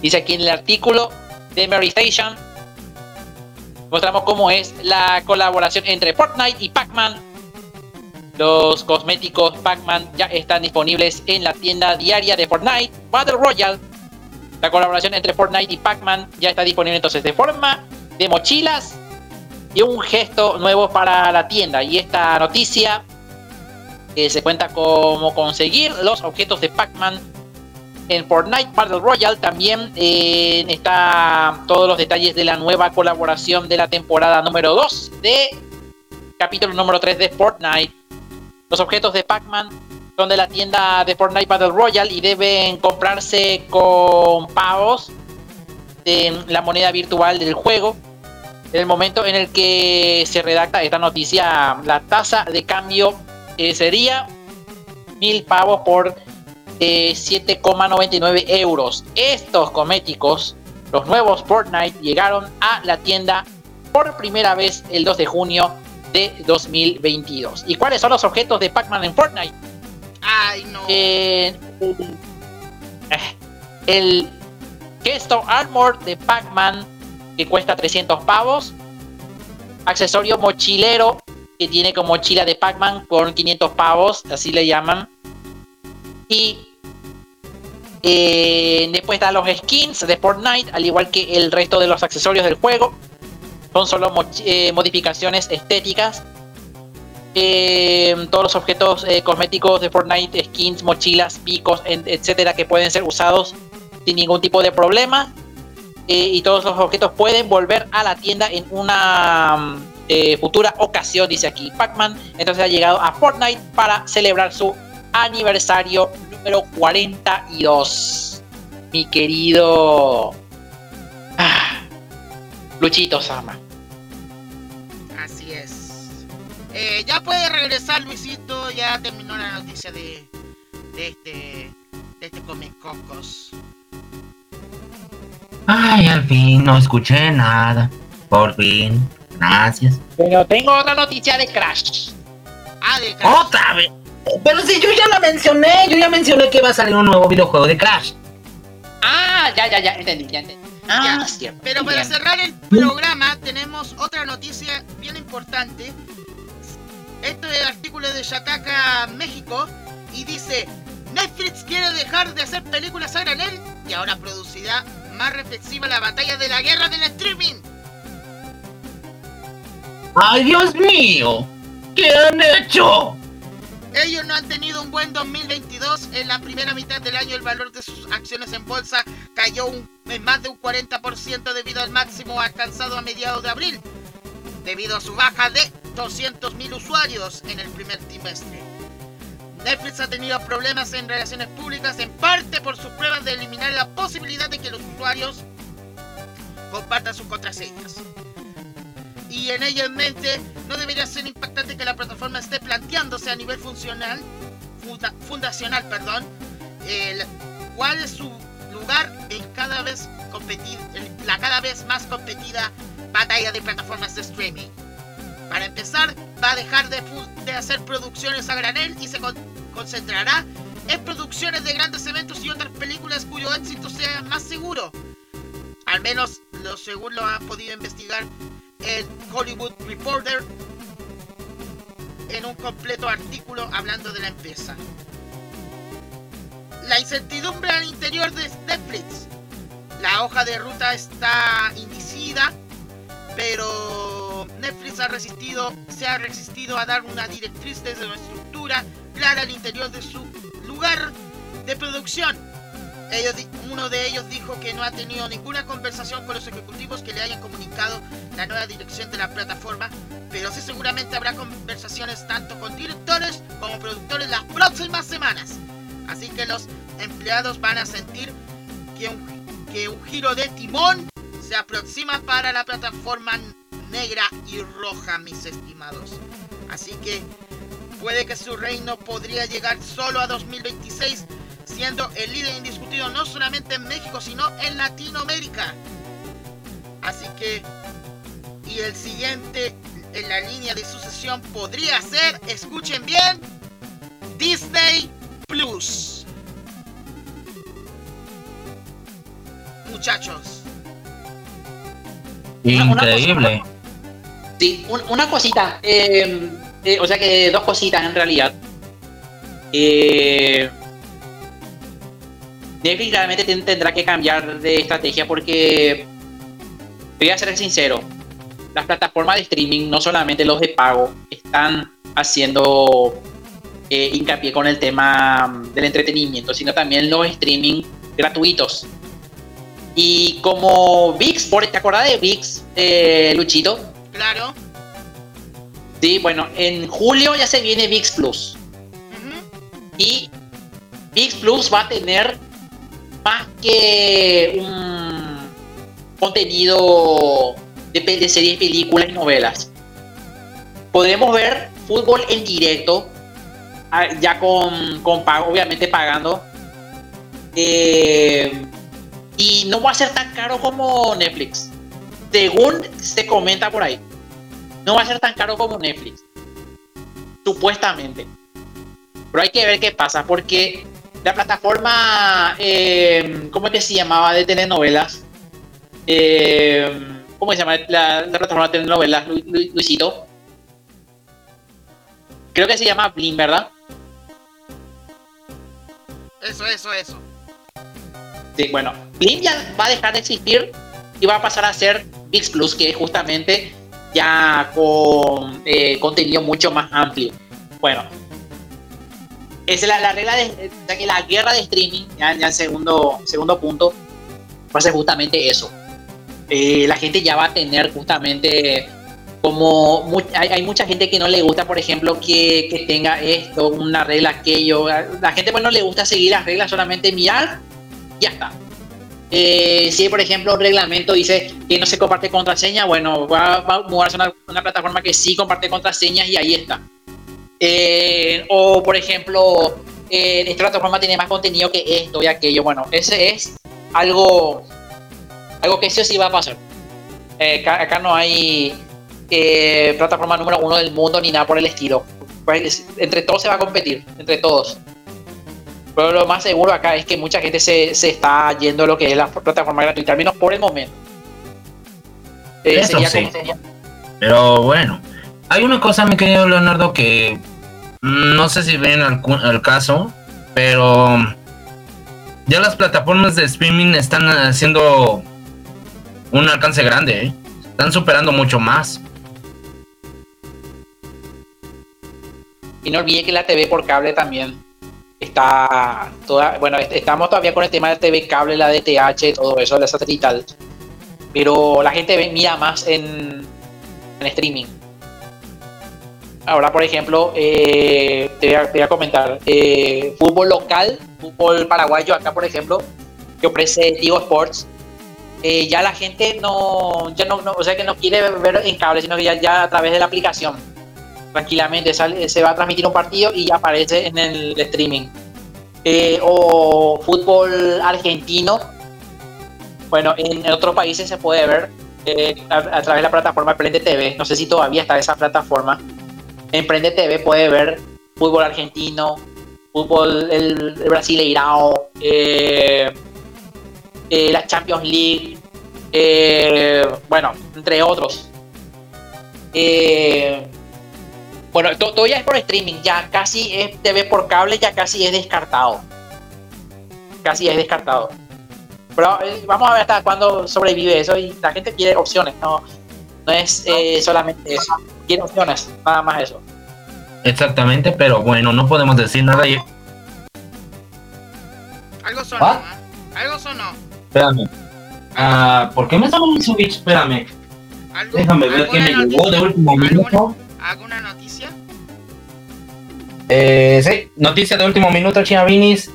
Dice aquí en el artículo de Mary Station. Mostramos cómo es la colaboración entre Fortnite y Pac-Man. Los cosméticos Pac-Man ya están disponibles en la tienda diaria de Fortnite Battle Royale. La colaboración entre Fortnite y Pac-Man ya está disponible entonces de forma de mochilas y un gesto nuevo para la tienda. Y esta noticia Eh, se cuenta cómo conseguir los objetos de Pac-Man en Fortnite Battle Royale. También eh, está todos los detalles de la nueva colaboración de la temporada número 2 de capítulo número 3 de Fortnite. Los objetos de Pac-Man son de la tienda de Fortnite Battle Royale y deben comprarse con pavos de la moneda virtual del juego. En el momento en el que se redacta esta noticia, la tasa de cambio eh, sería mil pavos por eh, 7,99 euros. Estos cosméticos, los nuevos Fortnite, llegaron a la tienda por primera vez el 2 de junio de 2022. ¿Y cuáles son los objetos de Pac-Man en Fortnite? Ay, no. Eh, el Kesto Armor de Pac-Man que cuesta 300 pavos. Accesorio mochilero que tiene como mochila de Pac-Man con 500 pavos, así le llaman. Y eh, después están los skins de Fortnite, al igual que el resto de los accesorios del juego. Son solo eh, modificaciones estéticas. Eh, todos los objetos eh, cosméticos de Fortnite, skins, mochilas, picos, etcétera, que pueden ser usados sin ningún tipo de problema. Eh, y todos los objetos pueden volver a la tienda en una mm, eh, futura ocasión, dice aquí Pac-Man. Entonces ha llegado a Fortnite para celebrar su aniversario número 42. Mi querido ah, Luchito Sama. Eh, ya puede regresar Luisito, ya terminó la noticia de, de este de este Comic Cocos. Ay, al fin, no escuché nada. Por fin. Gracias. Pero tengo otra noticia de Crash. Ah, de Crash. ¡Otra vez! Pero si yo ya la mencioné, yo ya mencioné que va a salir un nuevo videojuego de Crash. Ah, ya, ya, ya, entendí, ya entendí. Ah, Ya. Pero para Bien. cerrar el programa tenemos otra noticia bien importante. Esto es el artículo de Shataka México y dice Netflix quiere dejar de hacer películas a granel y ahora producirá más reflexiva la batalla de la guerra del streaming. ¡Ay, Dios mío! ¿Qué han hecho? Ellos no han tenido un buen 2022. En la primera mitad del año el valor de sus acciones en bolsa cayó un- en más de un 40% debido al máximo alcanzado a mediados de abril, debido a su baja de 200.000 usuarios en el primer trimestre. Netflix ha tenido problemas en relaciones públicas en parte por sus pruebas de eliminar la posibilidad de que los usuarios compartan sus contraseñas. Y en ello en mente, no debería ser impactante que la plataforma esté planteándose a nivel funcional, funda- fundacional, perdón, el, cuál es su lugar en cada vez competir, en la cada vez más competida batalla de plataformas de streaming. Para empezar, va a dejar de, hacer producciones a granel y se con- concentrará en producciones de grandes eventos y otras películas cuyo éxito sea más seguro. Al menos lo según lo ha podido investigar el Hollywood Reporter en un completo artículo hablando de la empresa. La incertidumbre al interior de Netflix. La hoja de ruta está indicida, pero Netflix ha resistido, se ha resistido a dar una directriz desde una estructura clara al interior de su lugar de producción. Uno de ellos dijo que no ha tenido ninguna conversación con los ejecutivos que le hayan comunicado la nueva dirección de la plataforma, pero sí seguramente habrá conversaciones tanto con directores como productores las próximas semanas. Así que los empleados van a sentir que que un giro de timón se aproxima para la plataforma negra y roja, mis estimados. Así que puede que su reino podría llegar solo a 2026 siendo el líder indiscutido no solamente en México, sino en Latinoamérica. Así que, y el siguiente en la línea de sucesión podría ser, escuchen bien, Disney Plus. Muchachos, Increíble. Sí, un- una cosita. eh, eh, o sea que dos cositas en realidad. Eh, Netflix realmente ten- tendrá que cambiar de estrategia porque voy a ser sincero. Las plataformas de streaming, no solamente los de pago, están haciendo eh, hincapié con el tema mm, del entretenimiento, sino también los streaming gratuitos. Y como VIX, ¿te acordás de VIX, eh, Luchito? Claro. Sí, bueno, en julio ya se viene VIX Plus. Y VIX Plus va a tener más que un contenido de, de series, películas y novelas. Podremos ver fútbol en directo, ah, ya con, con pago, obviamente pagando. Eh, y no va a ser tan caro como Netflix. Según se comenta por ahí. No va a ser tan caro como Netflix. Supuestamente. Pero hay que ver qué pasa, porque la plataforma, eh, ¿cómo es que se llamaba de telenovelas? Eh, ¿Cómo se llama la, la plataforma de telenovelas, Lu- Lu- Luisito? Creo que se llama Blim, ¿verdad? Eso, eso, eso. Sí, bueno, Blim ya va a dejar de existir y va a pasar a ser VIX Plus, que es justamente ya con eh, contenido mucho más amplio. Bueno, es la, la regla de, que la guerra de streaming, ya, en segundo, segundo punto, va a ser justamente eso. Eh, la gente ya va a tener justamente como hay mucha gente que no le gusta, por ejemplo, que, que tenga esto, una regla, aquello. La gente pues no le gusta seguir las reglas, solamente mirar, ya está. Eh, si por ejemplo un reglamento dice que no se comparte contraseña, bueno, va, a mudarse a una, una plataforma que sí comparte contraseñas y ahí está. Eh, o por ejemplo, eh, esta plataforma tiene más contenido que esto y aquello. Bueno, ese es algo, algo que sí o sí va a pasar. Eh, acá, no hay plataforma número uno del mundo ni nada por el estilo. Pues, entre todos se va a competir, entre todos. Pero lo más seguro acá es que mucha gente se, se está yendo a lo que es la plataforma gratuita, al menos por el momento. Eh, Eso sería sí. como- sería- Pero bueno, hay una cosa, mi querido Leonardo, que mm, no sé si ven al, al caso, pero ya las plataformas de streaming están haciendo un alcance grande, ¿eh? están superando mucho más. Y no olvide que la TV por cable también está toda, bueno, est- estamos todavía con el tema de TV cable, la DTH, todo eso, la satelital. Pero la gente mira más en, en streaming. Ahora, por ejemplo, eh, te, voy a, te voy a comentar, eh, fútbol local, fútbol paraguayo, acá por ejemplo, que ofrece Tigo Sports, eh, ya la gente no, ya no, no- o sea que no quiere ver en cable, sino que ya, ya a través de la aplicación tranquilamente sale- se va a transmitir un partido y ya aparece en el streaming. Eh, o fútbol argentino. Bueno, en, otros países se puede ver eh, a, través de la plataforma Prende TV. No sé si todavía está esa plataforma. En Prende TV puede ver fútbol argentino, fútbol el, brasileirao, eh, la Champions League, bueno, entre otros. Bueno, to- todo ya es por streaming, ya casi es TV por cable, ya casi es descartado. Casi es descartado. Pero eh, vamos a ver hasta cuándo sobrevive eso y la gente quiere opciones, no, no es eh, solamente eso. Quiere opciones, nada más eso. Exactamente, pero bueno, no podemos decir nada. y- Algo sonó, ¿Ah? ¿eh? Algo sonó. Espérame. Ah, ¿Por qué me sale mi Switch? Espérame. ¿Algo, Déjame ver qué me llegó de último minuto. ¿Alguna noticia? Eh, sí, noticia de último minuto, Chiavinis.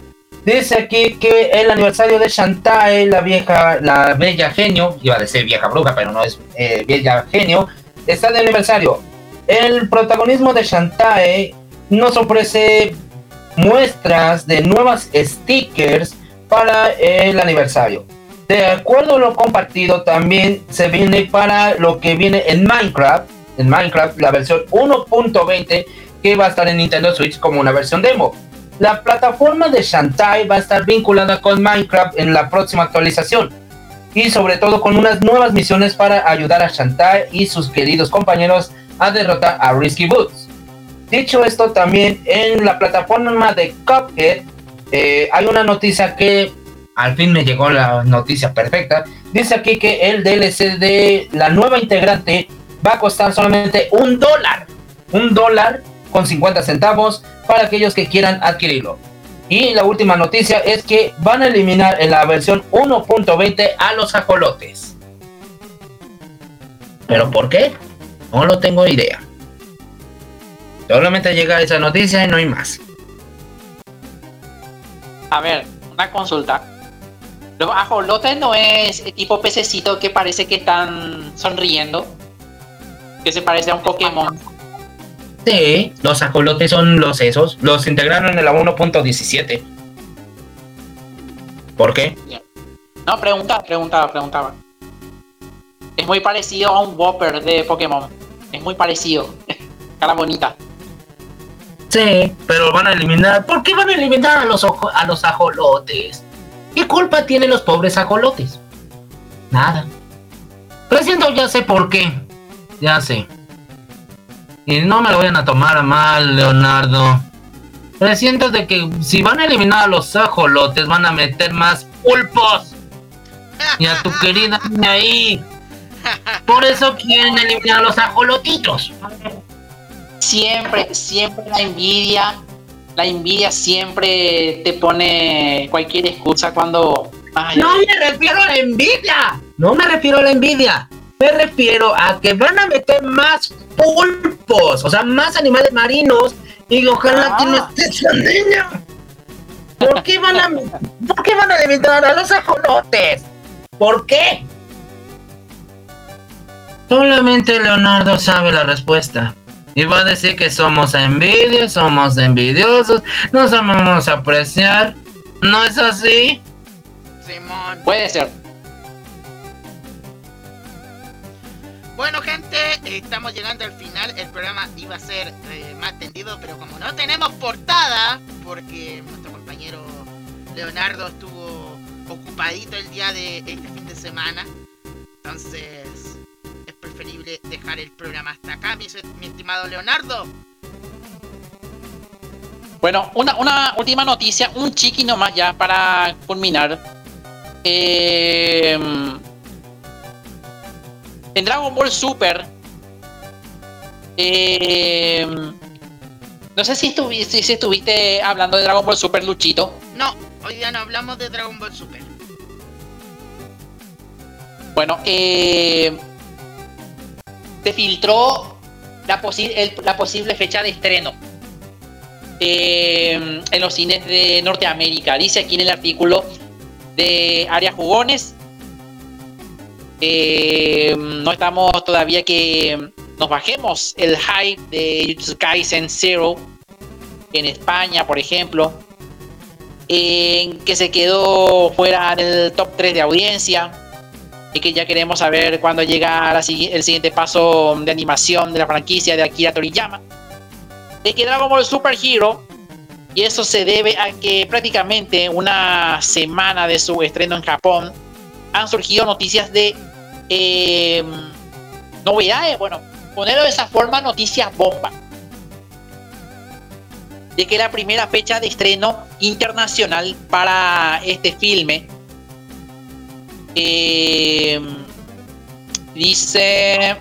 Dice aquí que el aniversario de Shantae, la vieja, la bella genio, iba a decir vieja bruja, pero no es eh, bella genio, está de aniversario. El protagonismo de Shantae nos ofrece muestras de nuevas stickers para el aniversario. De acuerdo a lo compartido, también se viene para lo que viene en Minecraft, en Minecraft, la versión 1.20 que va a estar en Nintendo Switch como una versión demo. La plataforma de Shantae va a estar vinculada con Minecraft en la próxima actualización y sobre todo con unas nuevas misiones para ayudar a Shantae y sus queridos compañeros a derrotar a Risky Boots. Dicho esto, también en la plataforma de Cuphead eh, hay una noticia que al fin me llegó la noticia perfecta. Dice aquí que el DLC de la nueva integrante va a costar solamente un dólar. Un dólar con 50 centavos para aquellos que quieran adquirirlo. Y la última noticia es que van a eliminar en la versión 1.20 a los ajolotes. ¿Pero por qué? No lo tengo idea. Solamente llega esa noticia y no hay más. A ver, una consulta. Los ajolotes no es tipo pececito que parece que están sonriendo. Que se parece a un Pokémon. Sí, los ajolotes son los esos. Los integraron en la 1.17. ¿Por qué? No, preguntaba, preguntaba, preguntaba. Es muy parecido a un Whopper de Pokémon. Es muy parecido. <laughs> Cara bonita. Sí, pero van a eliminar. ¿Por qué van a eliminar a los, ojo- a los ajolotes? ¿Qué culpa tienen los pobres ajolotes? Nada. Presiento, ya sé por qué. Ya sé. Y no me lo vayan a tomar a mal, Leonardo. Presiento de que si van a eliminar a los ajolotes, van a meter más pulpos. Y a tu querida niña ahí. Por eso quieren eliminar a los ajolotitos. Siempre, siempre la envidia. La envidia siempre te pone cualquier excusa cuando. Ay, No me refiero a la envidia. No me refiero a la envidia. Me refiero a que van a meter más pulpos, o sea, más animales marinos. Y ojalá que no esté esa niña. ¿Por qué van a, por qué van a eliminar a los ajolotes? ¿Por qué? Solamente Leonardo sabe la respuesta. Y va a decir que somos envidios, somos envidiosos, no sabemos apreciar. ¿No es así? Simón. Puede ser. Bueno, gente, estamos llegando al final. El programa iba a ser eh, más tendido, pero como no tenemos portada, porque nuestro compañero Leonardo estuvo ocupadito el día de este fin de semana, entonces es preferible dejar el programa hasta acá, mi, mi estimado Leonardo. Bueno, una, una última noticia, un chiqui nomás ya para culminar. Eh, en Dragon Ball Super. eh, no sé si, estuvi- si- si estuviste hablando de Dragon Ball Super, Luchito. No, hoy día no hablamos de Dragon Ball Super. Bueno, eh, se filtró la, posi- el- la posible fecha de estreno eh, en los cines de Norteamérica. Dice aquí en el artículo de Área Jugones. Eh, no estamos todavía que nos bajemos el hype de Jujutsu Kaisen Zero en España, por ejemplo, en que se quedó fuera del top 3 de audiencia y que ya queremos saber cuándo llega el siguiente paso de animación de la franquicia de Akira Toriyama. De que Dragon Ball Super Hero, y eso se debe a que prácticamente una semana de su estreno en Japón han surgido noticias de eh, novedades, bueno, ponerlo de esa forma, noticias bomba. De que la primera fecha de estreno internacional para este filme eh, dice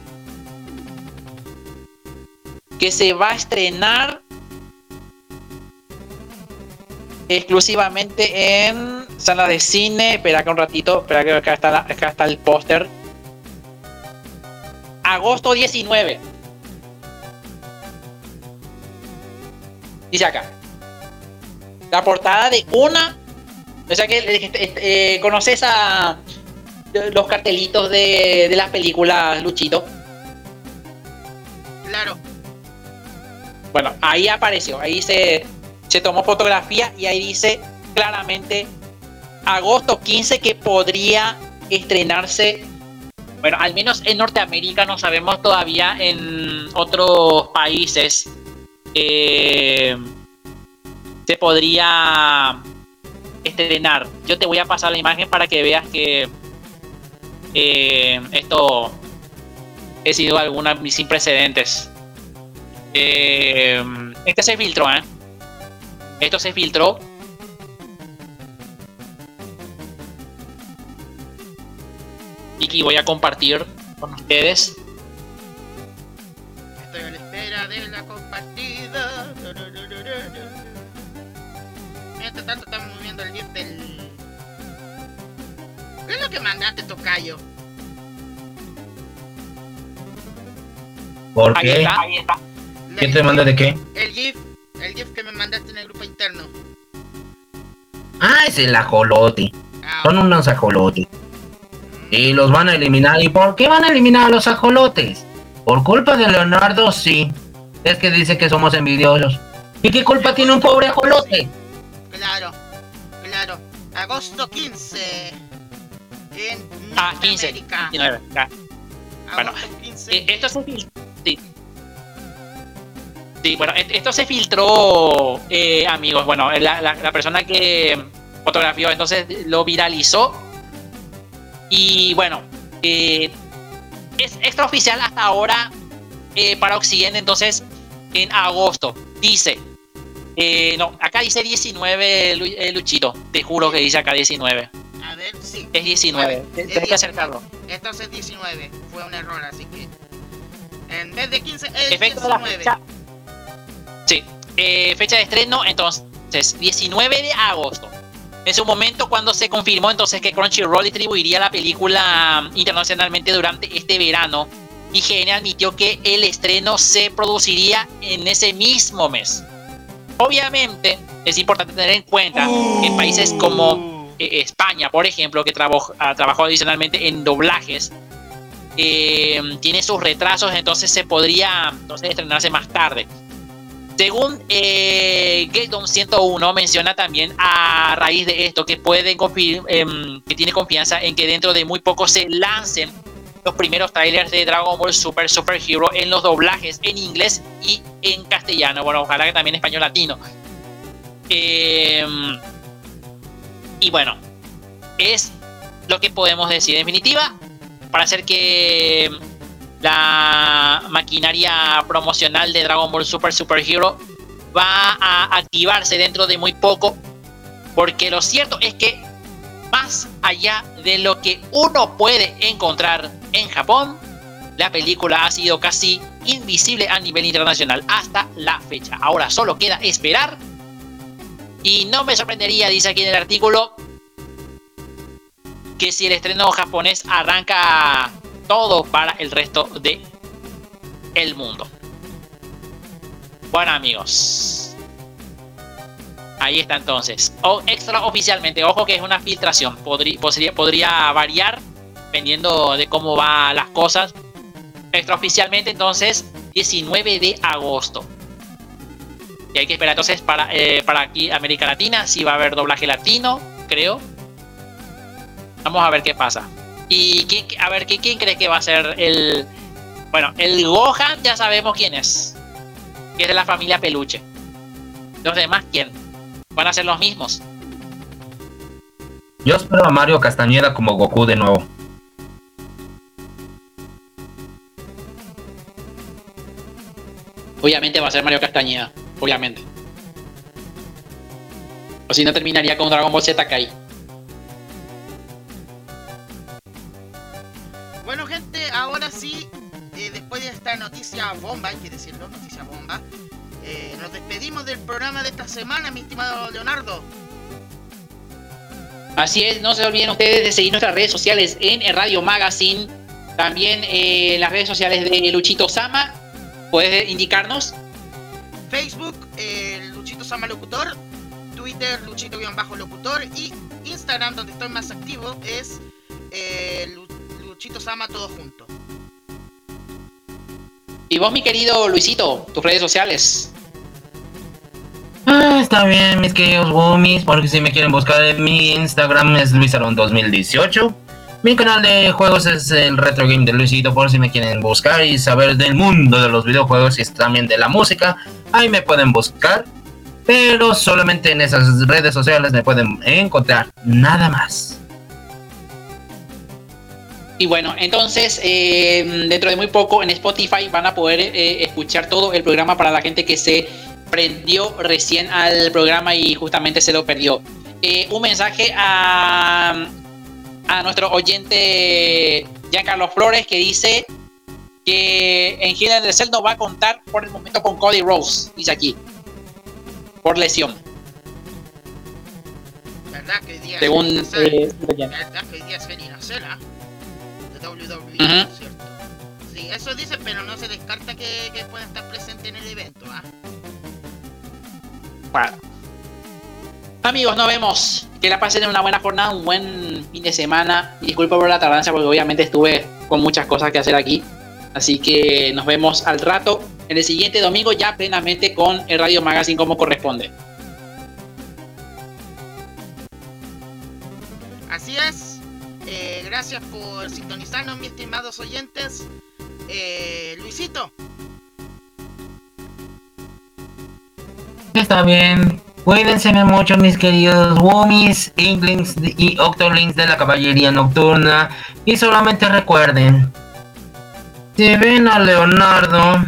que se va a estrenar exclusivamente en salas de cine. Espera acá un ratito, espera que acá está, acá está el póster. Agosto 19. Dice acá. La portada de una. O sea que eh, eh, conoces a los cartelitos de, de las películas Luchito. Claro. Bueno, ahí apareció, ahí se, se tomó fotografía y ahí dice claramente agosto 15 que podría estrenarse, bueno, al menos en Norteamérica, no sabemos todavía en otros países. eh, se podría estrenar. Yo te voy a pasar la imagen para que veas que eh, esto he sido alguna sin precedentes. Eh, este se filtró, ¿eh? Esto se filtró. Y aquí voy a compartir con ustedes. Estoy a la espera de la compartida. Mientras tanto estamos viendo el GIF del... ¿Qué es lo que mandaste, Tocayo? ¿Por Ahí qué? está, ahí está. ¿Quién te manda de qué? El GIF, el GIF que me mandaste en el grupo interno. Ah, es el ajolote. Ah, Son unos ajolotes. Y los van a eliminar. ¿Y por qué van a eliminar a los ajolotes? Por culpa de Leonardo, sí. Es que dice que somos envidiosos. ¿Y qué culpa tiene un pobre ajolote? claro, claro. Agosto 15. En Ah, 15. Norteamérica. 19. ya. bueno, Agosto 15. Eh, esto se filtró. Sí. Sí, bueno, et- esto se filtró, eh, amigos. Bueno, la, la- la persona que fotografió entonces lo viralizó. Y bueno, eh, es extraoficial hasta ahora eh, para Occidente. Entonces, en agosto, dice. eh, no, acá dice 19, Lu- eh, Luchito. Te juro que dice acá 19. A ver, sí. Es 19. Es Tienes que 19. acercarlo. Entonces 19. Fue un error, así que. En vez de 15 es Efecto de la 19. fecha. Sí. eh, fecha de estreno, entonces, 19 de agosto. En su momento, cuando se confirmó entonces que Crunchyroll distribuiría la película mm, internacionalmente durante este verano, IGN admitió que el estreno se produciría en ese mismo mes. Obviamente, es importante tener en cuenta que en países como eh, España, por ejemplo, que trabajó, ah, trabajó adicionalmente en doblajes, eh, tiene sus retrasos, entonces se podría entonces estrenarse más tarde. Según eh, Gaydon 101 menciona también a raíz de esto que pueden em, que tiene confianza en que dentro de muy poco se lancen los primeros trailers de Dragon Ball Super Super Hero en los doblajes en inglés y en castellano. Bueno, ojalá que también español latino. Em, y bueno, es lo que podemos decir. En definitiva, para hacer que la maquinaria promocional de Dragon Ball Super Super Hero va a activarse dentro de muy poco. Porque lo cierto es que más allá de lo que uno puede encontrar en Japón, la película ha sido casi invisible a nivel internacional hasta la fecha. Ahora solo queda esperar. Y no me sorprendería, dice aquí en el artículo, que si el estreno japonés arranca todo para el resto de el mundo. Bueno amigos, ahí está entonces. O extraoficialmente, ojo que es una filtración, podría variar dependiendo de cómo van las cosas. Extraoficialmente entonces 19 de agosto. Y hay que esperar entonces para, eh, para aquí América Latina, si va a haber doblaje latino, creo. Vamos a ver qué pasa. Y quién- a ver, ¿quién, quién cree que va a ser el. Bueno, el Gohan ya sabemos quién es. Que es de la familia Peluche. Los demás, ¿quién? Van a ser los mismos. Yo espero a Mario Castañeda como Goku de nuevo. Obviamente va a ser Mario Castañeda. Obviamente. O si no terminaría con Dragon Ball Z Kai. Ahora sí, eh, después de esta noticia bomba, hay que decirlo, noticia bomba, eh, nos despedimos del programa de esta semana, mi estimado Leonardo. Así es, no se olviden ustedes de seguir nuestras redes sociales en Radio Magazine. También eh, las redes sociales de Luchito Sama. ¿Puedes indicarnos? Facebook, eh, Luchito Sama Locutor, Twitter, Luchito-Locutor y Instagram, donde estoy más activo, es eh, Lu- Luchito Sama todo junto. Y vos, mi querido Luisito, tus redes sociales. Ah, está bien, mis queridos Gummies, porque si me quieren buscar en mi Instagram es luisaron2018. Mi canal de juegos es el Retro Game de Luisito, por si me quieren buscar y saber del mundo de los videojuegos y también de la música. Ahí me pueden buscar, pero solamente en esas redes sociales me pueden encontrar, nada más. Y bueno, entonces eh, dentro de muy poco en Spotify van a poder eh, escuchar todo el programa para la gente que se prendió recién al programa y justamente se lo perdió. Eh, un mensaje a, a nuestro oyente Giancarlo Flores que dice que en in Cell no va a contar por el momento con Cody Rose, dice aquí. Por lesión. ¿Verdad que hoy día Según, es eh. ¿Verdad que hoy día es WWE, Ujú. ¿cierto? Sí, eso dicen, pero no se descarta que, que puedan estar presentes en el evento, ¿ah? Bueno. Amigos, nos vemos. Que la pasen una buena jornada, un buen fin de semana. Disculpa por la tardanza porque obviamente estuve con muchas cosas que hacer aquí. Así que nos vemos al rato en el siguiente domingo ya plenamente con el Radio Magazine como corresponde. Así es. Eh, gracias por sintonizarnos, mis estimados oyentes. Eh, Luisito, Está bien. Cuídense mucho, mis queridos Womis, Inklings y Octolings de la Caballería Nocturna. Y solamente recuerden: si ven a Leonardo,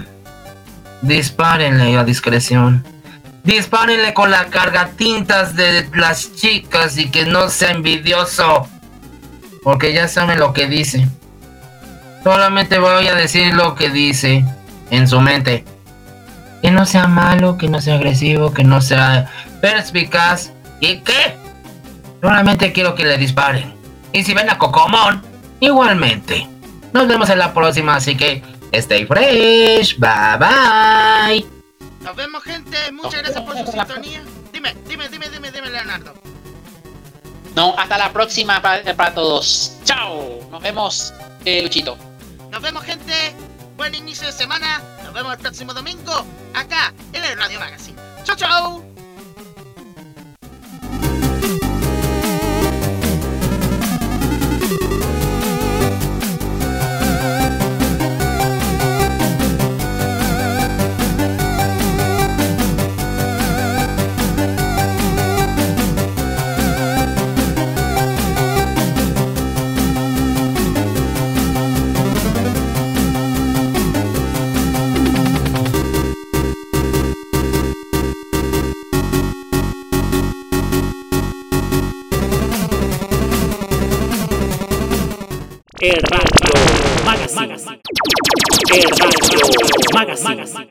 dispárenle a discreción. Dispárenle con la carga tintas de las chicas y que no sea envidioso. Porque ya saben lo que dice. Solamente voy a decir lo que dice en su mente. Que no sea malo, que no sea agresivo, que no sea perspicaz. ¿Y qué? Solamente quiero que le disparen. Y si ven a Cocomón, igualmente. Nos vemos en la próxima, así que stay fresh. Bye bye. nos vemos, gente. Muchas gracias por su sintonía. Dime, dime, dime, dime, dime, Leonardo. No, hasta la próxima pa- para, todos. Chao. Nos vemos, eh, Luchito. Nos vemos, gente. Buen inicio de semana. Nos vemos el próximo domingo acá en el Radio Magazine. Chau, chau. Radio Magazine.